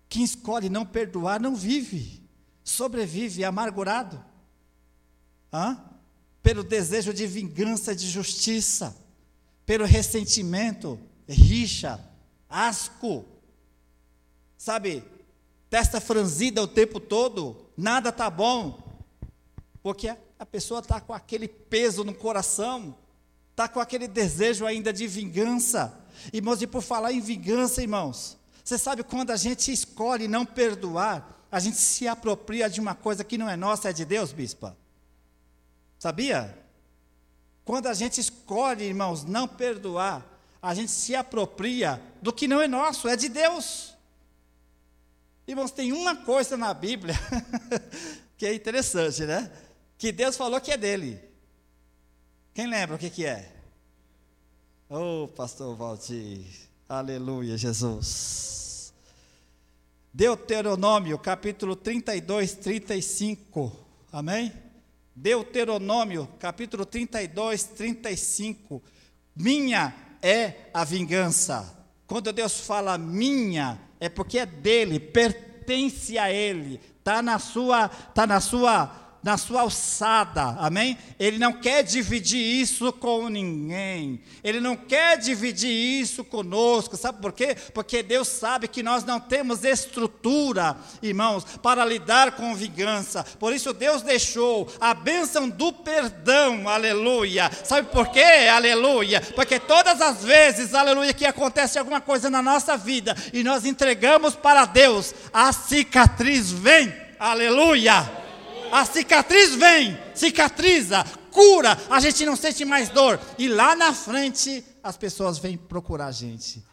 Quem escolhe não perdoar, não vive, sobrevive amargurado. Hã? Pelo desejo de vingança, de justiça, pelo ressentimento, rixa, asco, sabe, testa franzida o tempo todo, nada tá bom, porque a pessoa está com aquele peso no coração, está com aquele desejo ainda de vingança. Irmãos, e por falar em vingança, irmãos, você sabe quando a gente escolhe não perdoar, a gente se apropria de uma coisa que não é nossa, é de Deus, bispa? Sabia? Quando a gente escolhe, irmãos, não perdoar, a gente se apropria do que não é nosso, é de Deus. Irmãos, tem uma coisa na Bíblia *laughs* que é interessante, né? Que Deus falou que é dele. Quem lembra o que, que é? Oh, pastor Valdir, aleluia, Jesus. Deuteronômio, capítulo 32, 35, amém? Deuteronômio, capítulo 32, 35. Minha é a vingança. Quando Deus fala minha, é porque é dele, pertence a ele, está na sua, tá na sua na sua alçada, amém? Ele não quer dividir isso com ninguém, ele não quer dividir isso conosco, sabe por quê? Porque Deus sabe que nós não temos estrutura, irmãos, para lidar com vingança, por isso Deus deixou a bênção do perdão, aleluia, sabe por quê? Aleluia, porque todas as vezes, aleluia, que acontece alguma coisa na nossa vida e nós entregamos para Deus, a cicatriz vem, aleluia a cicatriz vem, cicatriza, cura, a gente não sente mais dor. E lá na frente, as pessoas vêm procurar a gente.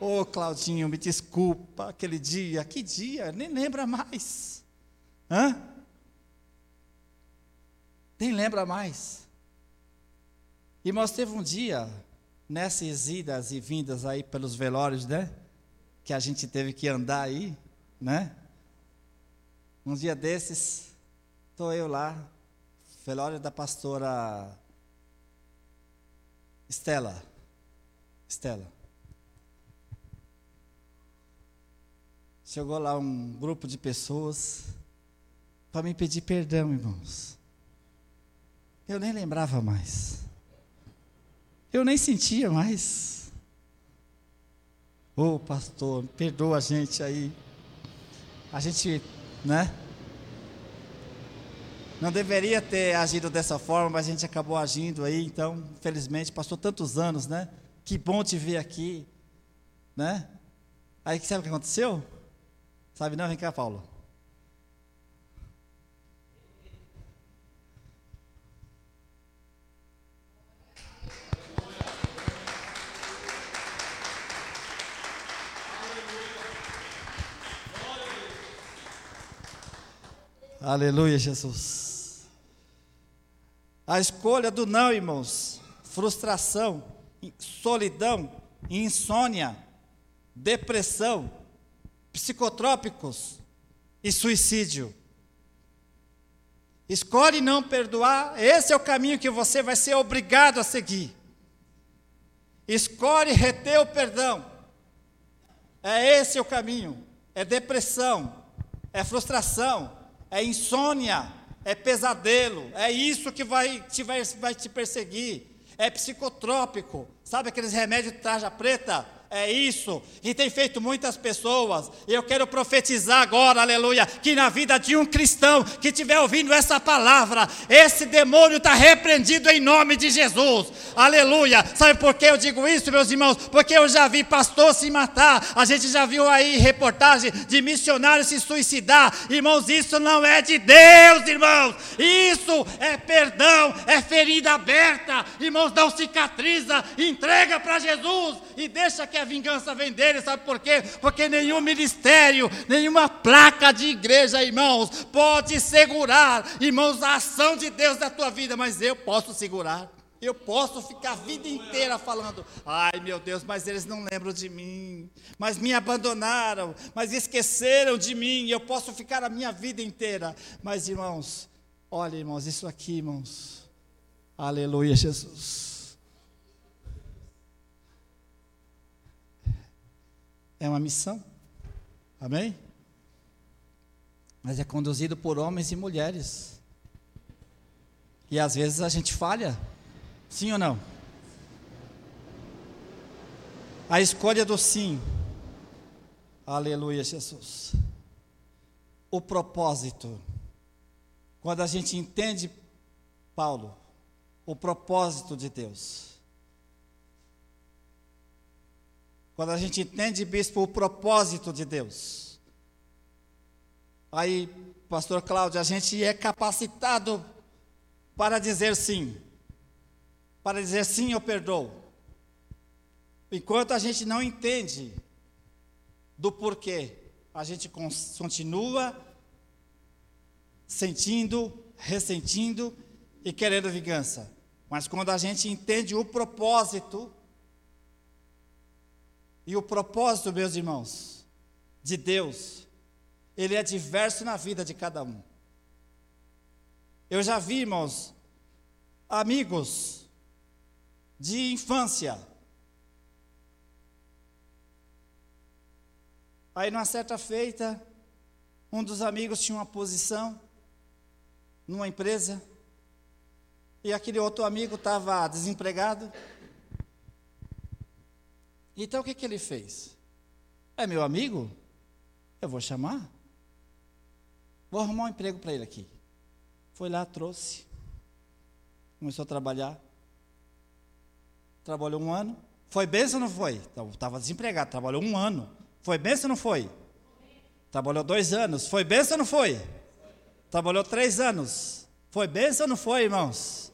Ô oh, Claudinho, me desculpa, aquele dia, que dia, nem lembra mais. Hã? Nem lembra mais. Irmãos, teve um dia, nessas idas e vindas aí pelos velórios, né? Que a gente teve que andar aí, né? Um dia desses, Estou eu lá, velório da pastora Estela. Estela. Chegou lá um grupo de pessoas para me pedir perdão, irmãos. Eu nem lembrava mais. Eu nem sentia mais. Ô oh, pastor, perdoa a gente aí. A gente, né? Não deveria ter agido dessa forma, mas a gente acabou agindo aí, então, infelizmente, passou tantos anos, né? Que bom te ver aqui, né? Aí sabe o que aconteceu? Sabe não? Vem cá, Paulo. Aleluia, Jesus. A escolha do não, irmãos, frustração, solidão, insônia, depressão, psicotrópicos e suicídio. Escolhe não perdoar, esse é o caminho que você vai ser obrigado a seguir. Escolhe reter o perdão, é esse o caminho. É depressão, é frustração, é insônia, é pesadelo, é isso que vai te, vai, vai te perseguir, é psicotrópico, sabe aqueles remédios de tarja preta? É isso, e tem feito muitas pessoas. E eu quero profetizar agora, aleluia, que na vida de um cristão que estiver ouvindo essa palavra, esse demônio está repreendido em nome de Jesus, aleluia. Sabe por que eu digo isso, meus irmãos? Porque eu já vi pastor se matar, a gente já viu aí reportagem de missionários se suicidar. Irmãos, isso não é de Deus, irmãos, isso é perdão, é ferida aberta. Irmãos, não cicatriza, entrega para Jesus e deixa que a vingança vem dele, sabe por quê? Porque nenhum ministério, nenhuma placa de igreja, irmãos, pode segurar, irmãos, a ação de Deus na tua vida, mas eu posso segurar. Eu posso ficar a vida inteira falando: ai meu Deus, mas eles não lembram de mim, mas me abandonaram, mas esqueceram de mim. Eu posso ficar a minha vida inteira. Mas irmãos, olha, irmãos, isso aqui, irmãos, aleluia, Jesus. É uma missão. Amém? Mas é conduzido por homens e mulheres. E às vezes a gente falha. Sim ou não? A escolha do sim. Aleluia, Jesus. O propósito. Quando a gente entende, Paulo, o propósito de Deus. Quando a gente entende, bispo, o propósito de Deus. Aí, pastor Cláudio, a gente é capacitado para dizer sim. Para dizer sim, eu perdoo. Enquanto a gente não entende do porquê, a gente continua sentindo, ressentindo e querendo vingança. Mas quando a gente entende o propósito, e o propósito, meus irmãos, de Deus, ele é diverso na vida de cada um. Eu já vi, irmãos, amigos de infância. Aí, numa certa feita, um dos amigos tinha uma posição numa empresa, e aquele outro amigo estava desempregado. Então o que, que ele fez? É meu amigo? Eu vou chamar. Vou arrumar um emprego para ele aqui. Foi lá, trouxe. Começou a trabalhar. Trabalhou um ano. Foi benção ou não foi? Estava desempregado, trabalhou um ano. Foi benção ou não foi? Trabalhou dois anos. Foi benção ou não foi? Trabalhou três anos. Foi benção ou não foi, irmãos?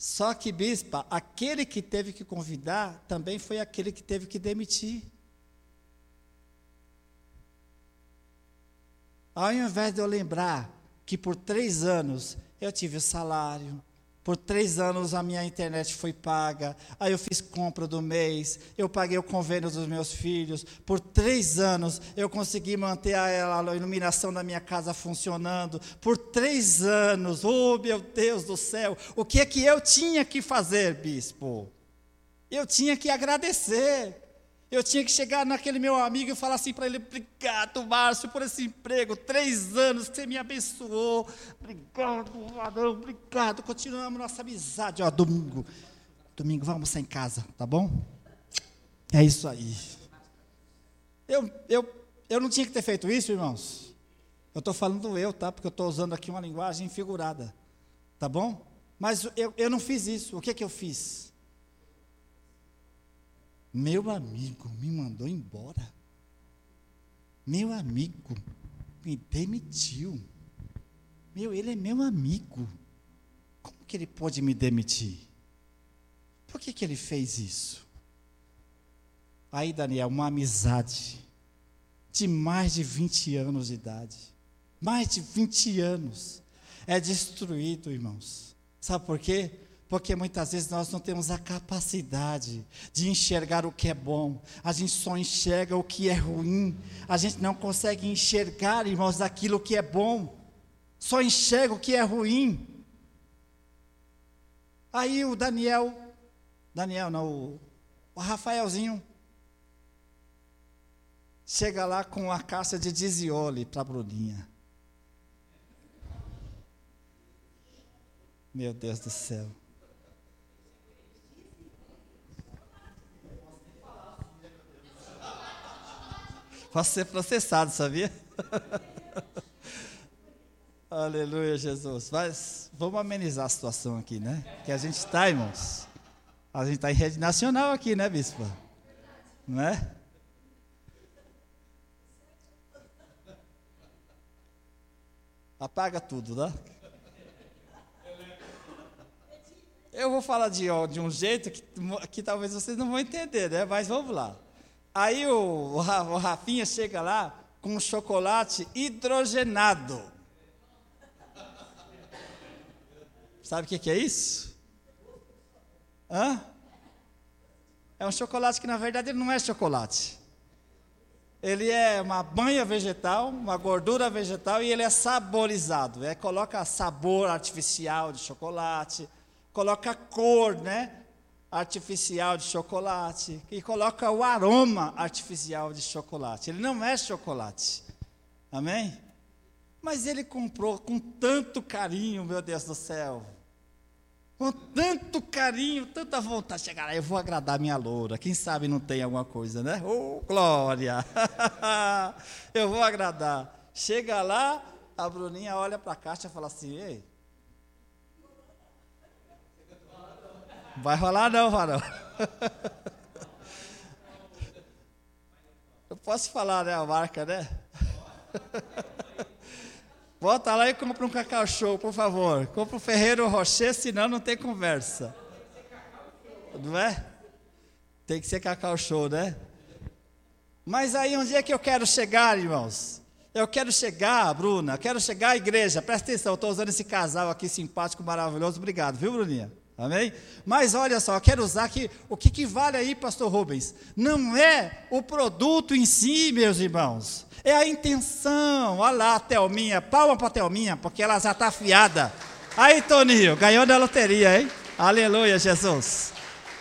Só que, bispa, aquele que teve que convidar também foi aquele que teve que demitir. Ao invés de eu lembrar que por três anos eu tive o salário, por três anos a minha internet foi paga, aí eu fiz compra do mês, eu paguei o convênio dos meus filhos, por três anos eu consegui manter a, a iluminação da minha casa funcionando, por três anos, oh meu Deus do céu, o que é que eu tinha que fazer, bispo? Eu tinha que agradecer. Eu tinha que chegar naquele meu amigo e falar assim para ele: obrigado, Márcio, por esse emprego. Três anos que você me abençoou. Obrigado, varão, obrigado. Continuamos nossa amizade. Ó, domingo. Domingo, vamos almoçar em casa, tá bom? É isso aí. Eu, eu, eu não tinha que ter feito isso, irmãos. Eu estou falando eu, tá? Porque eu estou usando aqui uma linguagem figurada. Tá bom? Mas eu, eu não fiz isso. O que, que eu fiz? Meu amigo me mandou embora. Meu amigo me demitiu. Meu, ele é meu amigo. Como que ele pode me demitir? Por que, que ele fez isso? Aí, Daniel, uma amizade de mais de 20 anos de idade. Mais de 20 anos. É destruído, irmãos. Sabe por quê? Porque muitas vezes nós não temos a capacidade de enxergar o que é bom, a gente só enxerga o que é ruim, a gente não consegue enxergar, irmãos, aquilo que é bom, só enxerga o que é ruim. Aí o Daniel, Daniel não, o, Rafaelzinho, chega lá com a caixa de Dizioli para a Bruninha. Meu Deus do céu. Posso ser processado, sabia? *laughs* Aleluia, Jesus. Mas vamos amenizar a situação aqui, né? Que a gente está, irmãos. A gente está em rede nacional aqui, né, bispo? Não é? Apaga tudo, né? Eu vou falar de, ó, de um jeito que, que talvez vocês não vão entender, né? Mas vamos lá. Aí o, o Rafinha chega lá com chocolate hidrogenado. Sabe o que, que é isso? Hã? É um chocolate que na verdade ele não é chocolate. Ele é uma banha vegetal, uma gordura vegetal e ele é saborizado. É, coloca sabor artificial de chocolate, coloca cor, né? Artificial de chocolate e coloca o aroma artificial de chocolate. Ele não é chocolate. Amém? Mas ele comprou com tanto carinho, meu Deus do céu. Com tanto carinho, tanta vontade de chegar lá, eu vou agradar minha loura. Quem sabe não tem alguma coisa, né? Oh, glória! *laughs* eu vou agradar. Chega lá, a Bruninha olha para a caixa e fala assim: Ei, Vai rolar não, varão. Eu posso falar, né, a marca, né? Bota lá e compra um cacau show, por favor. Compra o Ferreiro Rocher, senão não tem conversa. Não é? Tem que ser cacau show, né? Mas aí onde é que eu quero chegar, irmãos? Eu quero chegar, Bruna, quero chegar à igreja. Presta atenção, estou usando esse casal aqui simpático, maravilhoso. Obrigado, viu, Bruninha? Amém? Mas olha só, quero usar aqui o que, que vale aí, pastor Rubens? Não é o produto em si, meus irmãos. É a intenção. Olha lá a Thelminha. Palma para a Thelminha, porque ela já está afiada. Aí, Toninho, ganhou da loteria, hein? Aleluia, Jesus.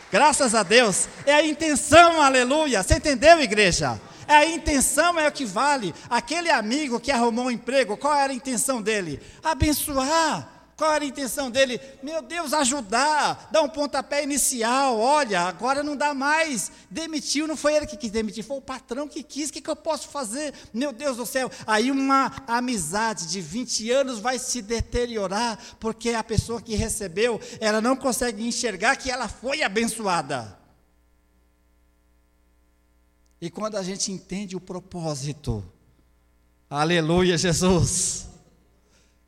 Graças a Deus. É a intenção, aleluia. Você entendeu, igreja? É a intenção é o que vale. Aquele amigo que arrumou um emprego, qual era a intenção dele? Abençoar. Qual era a intenção dele? Meu Deus, ajudar, dar um pontapé inicial. Olha, agora não dá mais. Demitiu, não foi ele que quis demitir, foi o patrão que quis. O que, que eu posso fazer? Meu Deus do céu. Aí uma amizade de 20 anos vai se deteriorar, porque a pessoa que recebeu, ela não consegue enxergar que ela foi abençoada. E quando a gente entende o propósito, aleluia, Jesus.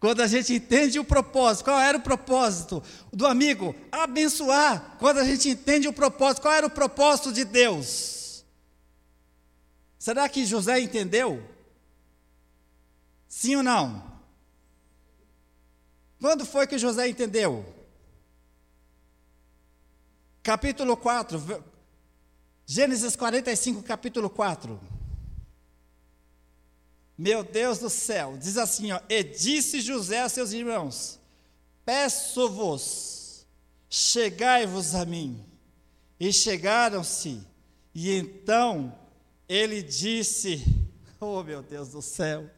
Quando a gente entende o propósito, qual era o propósito do amigo? Abençoar. Quando a gente entende o propósito, qual era o propósito de Deus? Será que José entendeu? Sim ou não? Quando foi que José entendeu? Capítulo 4, Gênesis 45, capítulo 4. Meu Deus do céu, diz assim, ó, e disse José a seus irmãos: Peço-vos, chegai-vos a mim. E chegaram-se, e então ele disse: *laughs* Oh meu Deus do céu,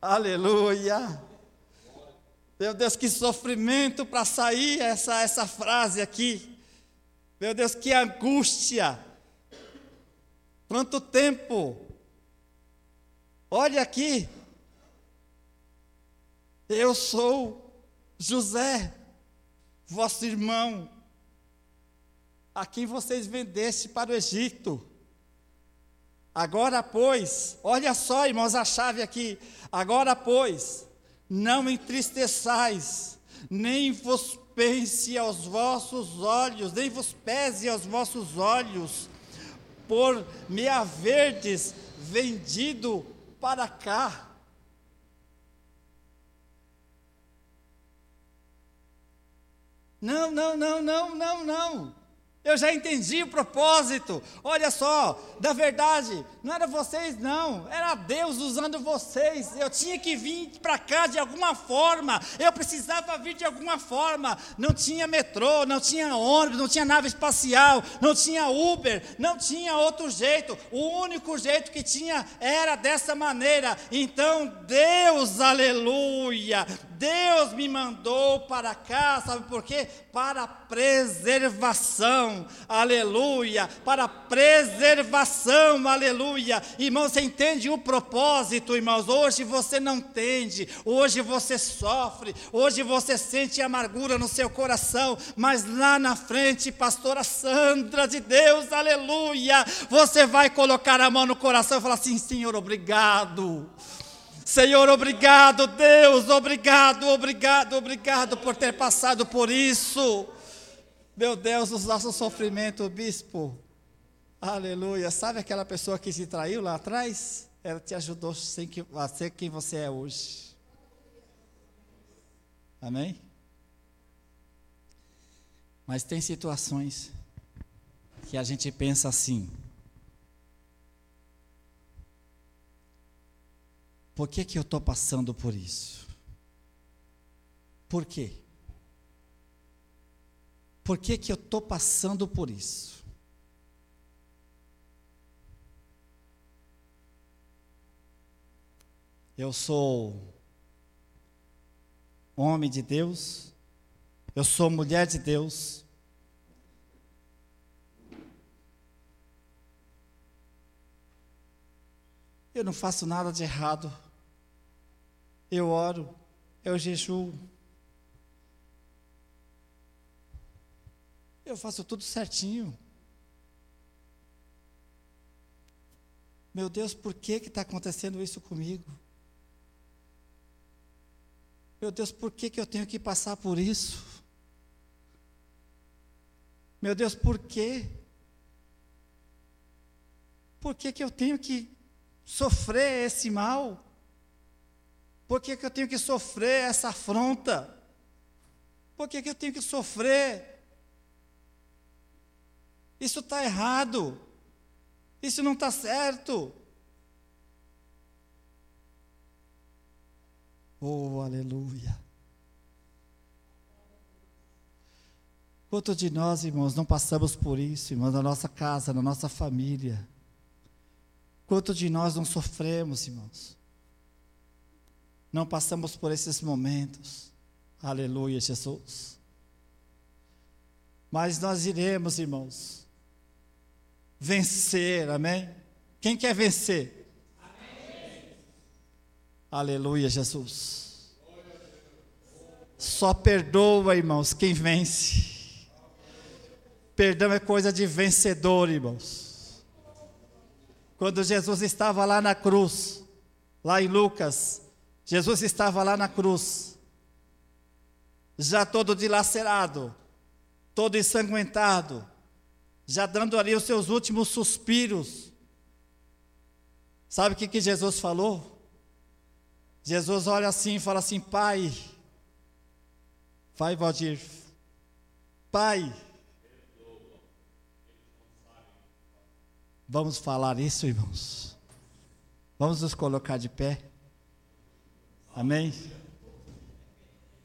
aleluia. Meu Deus, que sofrimento para sair essa, essa frase aqui. Meu Deus, que angústia. Quanto tempo Olha aqui. Eu sou José, vosso irmão, a quem vocês vendeste para o Egito. Agora, pois, olha só, irmãos, a chave aqui. Agora, pois, não entristeçais, nem vos pense aos vossos olhos, nem vos pese aos vossos olhos, por me haverdes vendido para cá. Não, não, não, não, não, não. Eu já entendi o propósito. Olha só, da verdade, não era vocês, não. Era Deus usando vocês. Eu tinha que vir para cá de alguma forma. Eu precisava vir de alguma forma. Não tinha metrô, não tinha ônibus, não tinha nave espacial, não tinha Uber, não tinha outro jeito. O único jeito que tinha era dessa maneira. Então, Deus, aleluia, Deus me mandou para cá, sabe por quê? Para preservação, aleluia, para preservação, aleluia. Irmão, você entende o propósito, irmãos? Hoje você não entende, hoje você sofre, hoje você sente amargura no seu coração, mas lá na frente, pastora Sandra de Deus, aleluia, você vai colocar a mão no coração e falar assim: Senhor, obrigado. Senhor, obrigado, Deus, obrigado, obrigado, obrigado por ter passado por isso. Meu Deus, os nossos sofrimentos, bispo. Aleluia. Sabe aquela pessoa que te traiu lá atrás? Ela te ajudou a ser quem você é hoje. Amém? Mas tem situações que a gente pensa assim: Por que, que eu estou passando por isso? Por quê? Por que, que eu estou passando por isso? Eu sou homem de Deus, eu sou mulher de Deus. Eu não faço nada de errado eu oro, eu jejuo. Eu faço tudo certinho. Meu Deus, por que está acontecendo isso comigo? Meu Deus, por que, que eu tenho que passar por isso? Meu Deus, por quê? Por que, que eu tenho que sofrer esse mal? Por que, que eu tenho que sofrer essa afronta? Por que, que eu tenho que sofrer? Isso está errado. Isso não está certo. Oh, aleluia. Quanto de nós, irmãos, não passamos por isso, irmãos, na nossa casa, na nossa família? Quanto de nós não sofremos, irmãos? Não passamos por esses momentos. Aleluia, Jesus. Mas nós iremos, irmãos, vencer, amém? Quem quer vencer? Amém. Aleluia, Jesus. Só perdoa, irmãos, quem vence. Perdão é coisa de vencedor, irmãos. Quando Jesus estava lá na cruz, lá em Lucas, Jesus estava lá na cruz, já todo dilacerado, todo ensanguentado, já dando ali os seus últimos suspiros. Sabe o que, que Jesus falou? Jesus olha assim e fala assim: Pai, vai, Valdir, Pai, vamos falar isso, irmãos. Vamos nos colocar de pé. Amém?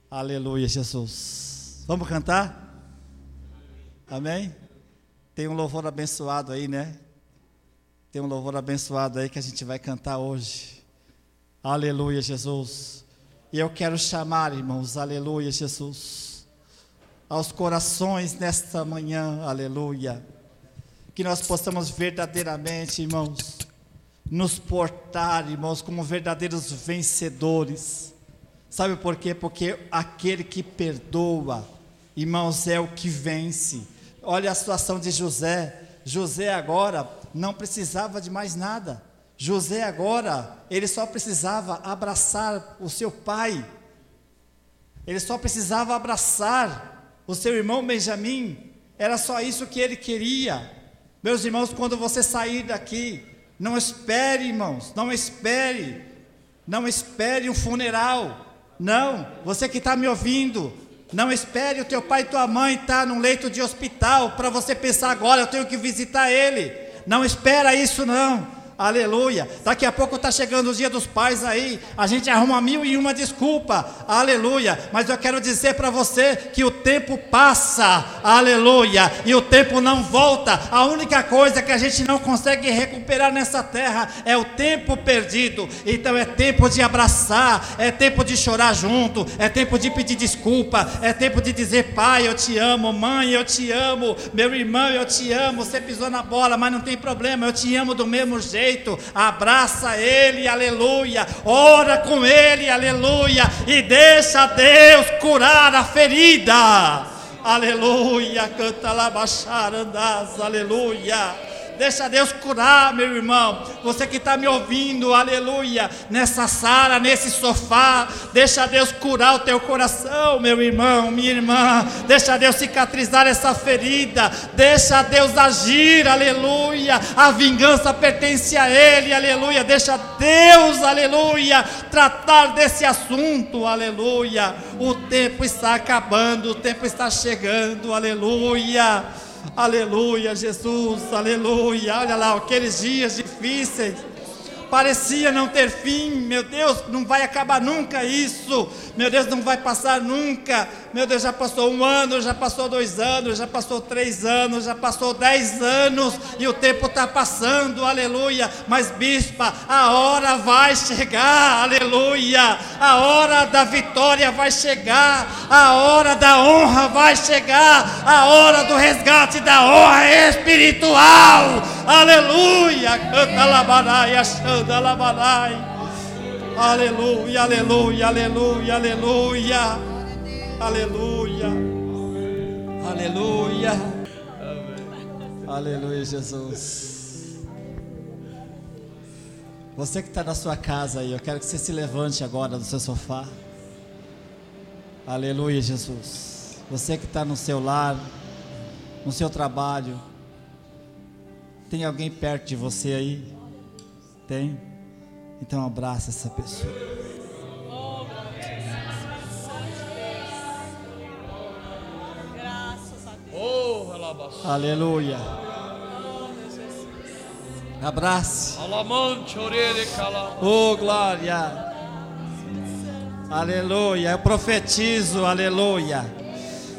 Aleluia, Jesus. Vamos cantar? Amém? Tem um louvor abençoado aí, né? Tem um louvor abençoado aí que a gente vai cantar hoje. Aleluia, Jesus. E eu quero chamar, irmãos, aleluia, Jesus, aos corações nesta manhã, aleluia. Que nós possamos verdadeiramente, irmãos, nos portar, irmãos, como verdadeiros vencedores. Sabe por quê? Porque aquele que perdoa, irmãos, é o que vence. Olha a situação de José. José agora não precisava de mais nada. José agora, ele só precisava abraçar o seu pai. Ele só precisava abraçar o seu irmão Benjamim. Era só isso que ele queria. Meus irmãos, quando você sair daqui, não espere, irmãos, não espere. Não espere um funeral. Não, você que está me ouvindo, não espere o teu pai e tua mãe estar tá num leito de hospital para você pensar agora, eu tenho que visitar ele. Não espera isso não. Aleluia. Daqui a pouco está chegando o dia dos pais aí. A gente arruma mil e uma desculpa. Aleluia. Mas eu quero dizer para você que o tempo passa. Aleluia. E o tempo não volta. A única coisa que a gente não consegue recuperar nessa terra é o tempo perdido. Então é tempo de abraçar. É tempo de chorar junto. É tempo de pedir desculpa. É tempo de dizer: Pai, eu te amo. Mãe, eu te amo. Meu irmão, eu te amo. Você pisou na bola, mas não tem problema. Eu te amo do mesmo jeito jeito, abraça Ele, aleluia, ora com Ele, aleluia, e deixa Deus curar a ferida, aleluia, canta lá, baixar, andas, aleluia. Deixa Deus curar, meu irmão. Você que está me ouvindo, aleluia, nessa sala, nesse sofá. Deixa Deus curar o teu coração, meu irmão, minha irmã. Deixa Deus cicatrizar essa ferida. Deixa Deus agir, aleluia. A vingança pertence a Ele, aleluia. Deixa Deus, aleluia, tratar desse assunto, aleluia. O tempo está acabando, o tempo está chegando, aleluia. Aleluia, Jesus, aleluia. Olha lá, aqueles dias difíceis parecia não ter fim. Meu Deus, não vai acabar nunca isso. Meu Deus, não vai passar nunca. Meu Deus, já passou um ano, já passou dois anos, já passou três anos, já passou dez anos e o tempo está passando, aleluia. Mas, bispa, a hora vai chegar, aleluia. A hora da vitória vai chegar, a hora da honra vai chegar, a hora do resgate da honra espiritual, aleluia. Canta labaraia, chanta. Aleluia, aleluia, aleluia, aleluia. Aleluia. Aleluia. Aleluia, Jesus. Você que está na sua casa aí, eu quero que você se levante agora do seu sofá. Aleluia, Jesus. Você que está no seu lar, no seu trabalho, tem alguém perto de você aí? Tem? Então abraça essa pessoa. Aleluia. Abrace. Oh, glória. Aleluia. Eu profetizo, aleluia.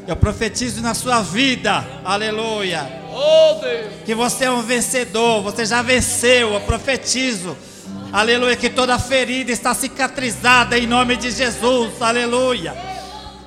Eu profetizo na sua vida, aleluia Oh. Que você é um vencedor, você já venceu, eu profetizo. Aleluia, que toda ferida está cicatrizada em nome de Jesus. Aleluia.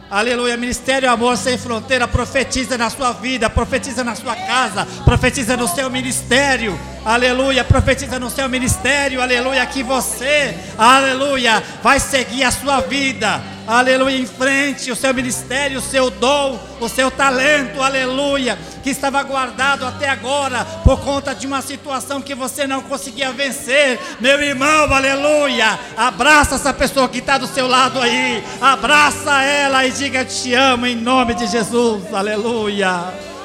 Aleluia, Ministério Amor Sem Fronteira, profetiza na sua vida, profetiza na sua casa, profetiza no seu ministério, aleluia, profetiza no seu ministério, aleluia, que você, aleluia, vai seguir a sua vida, aleluia, em frente, o seu ministério, o seu dom, o seu talento, aleluia, que estava guardado até agora por conta de uma situação que você não conseguia vencer, meu irmão, aleluia, abraça essa pessoa que está do seu lado aí, abraça ela e diga te amo em nome de Jesus, aleluia.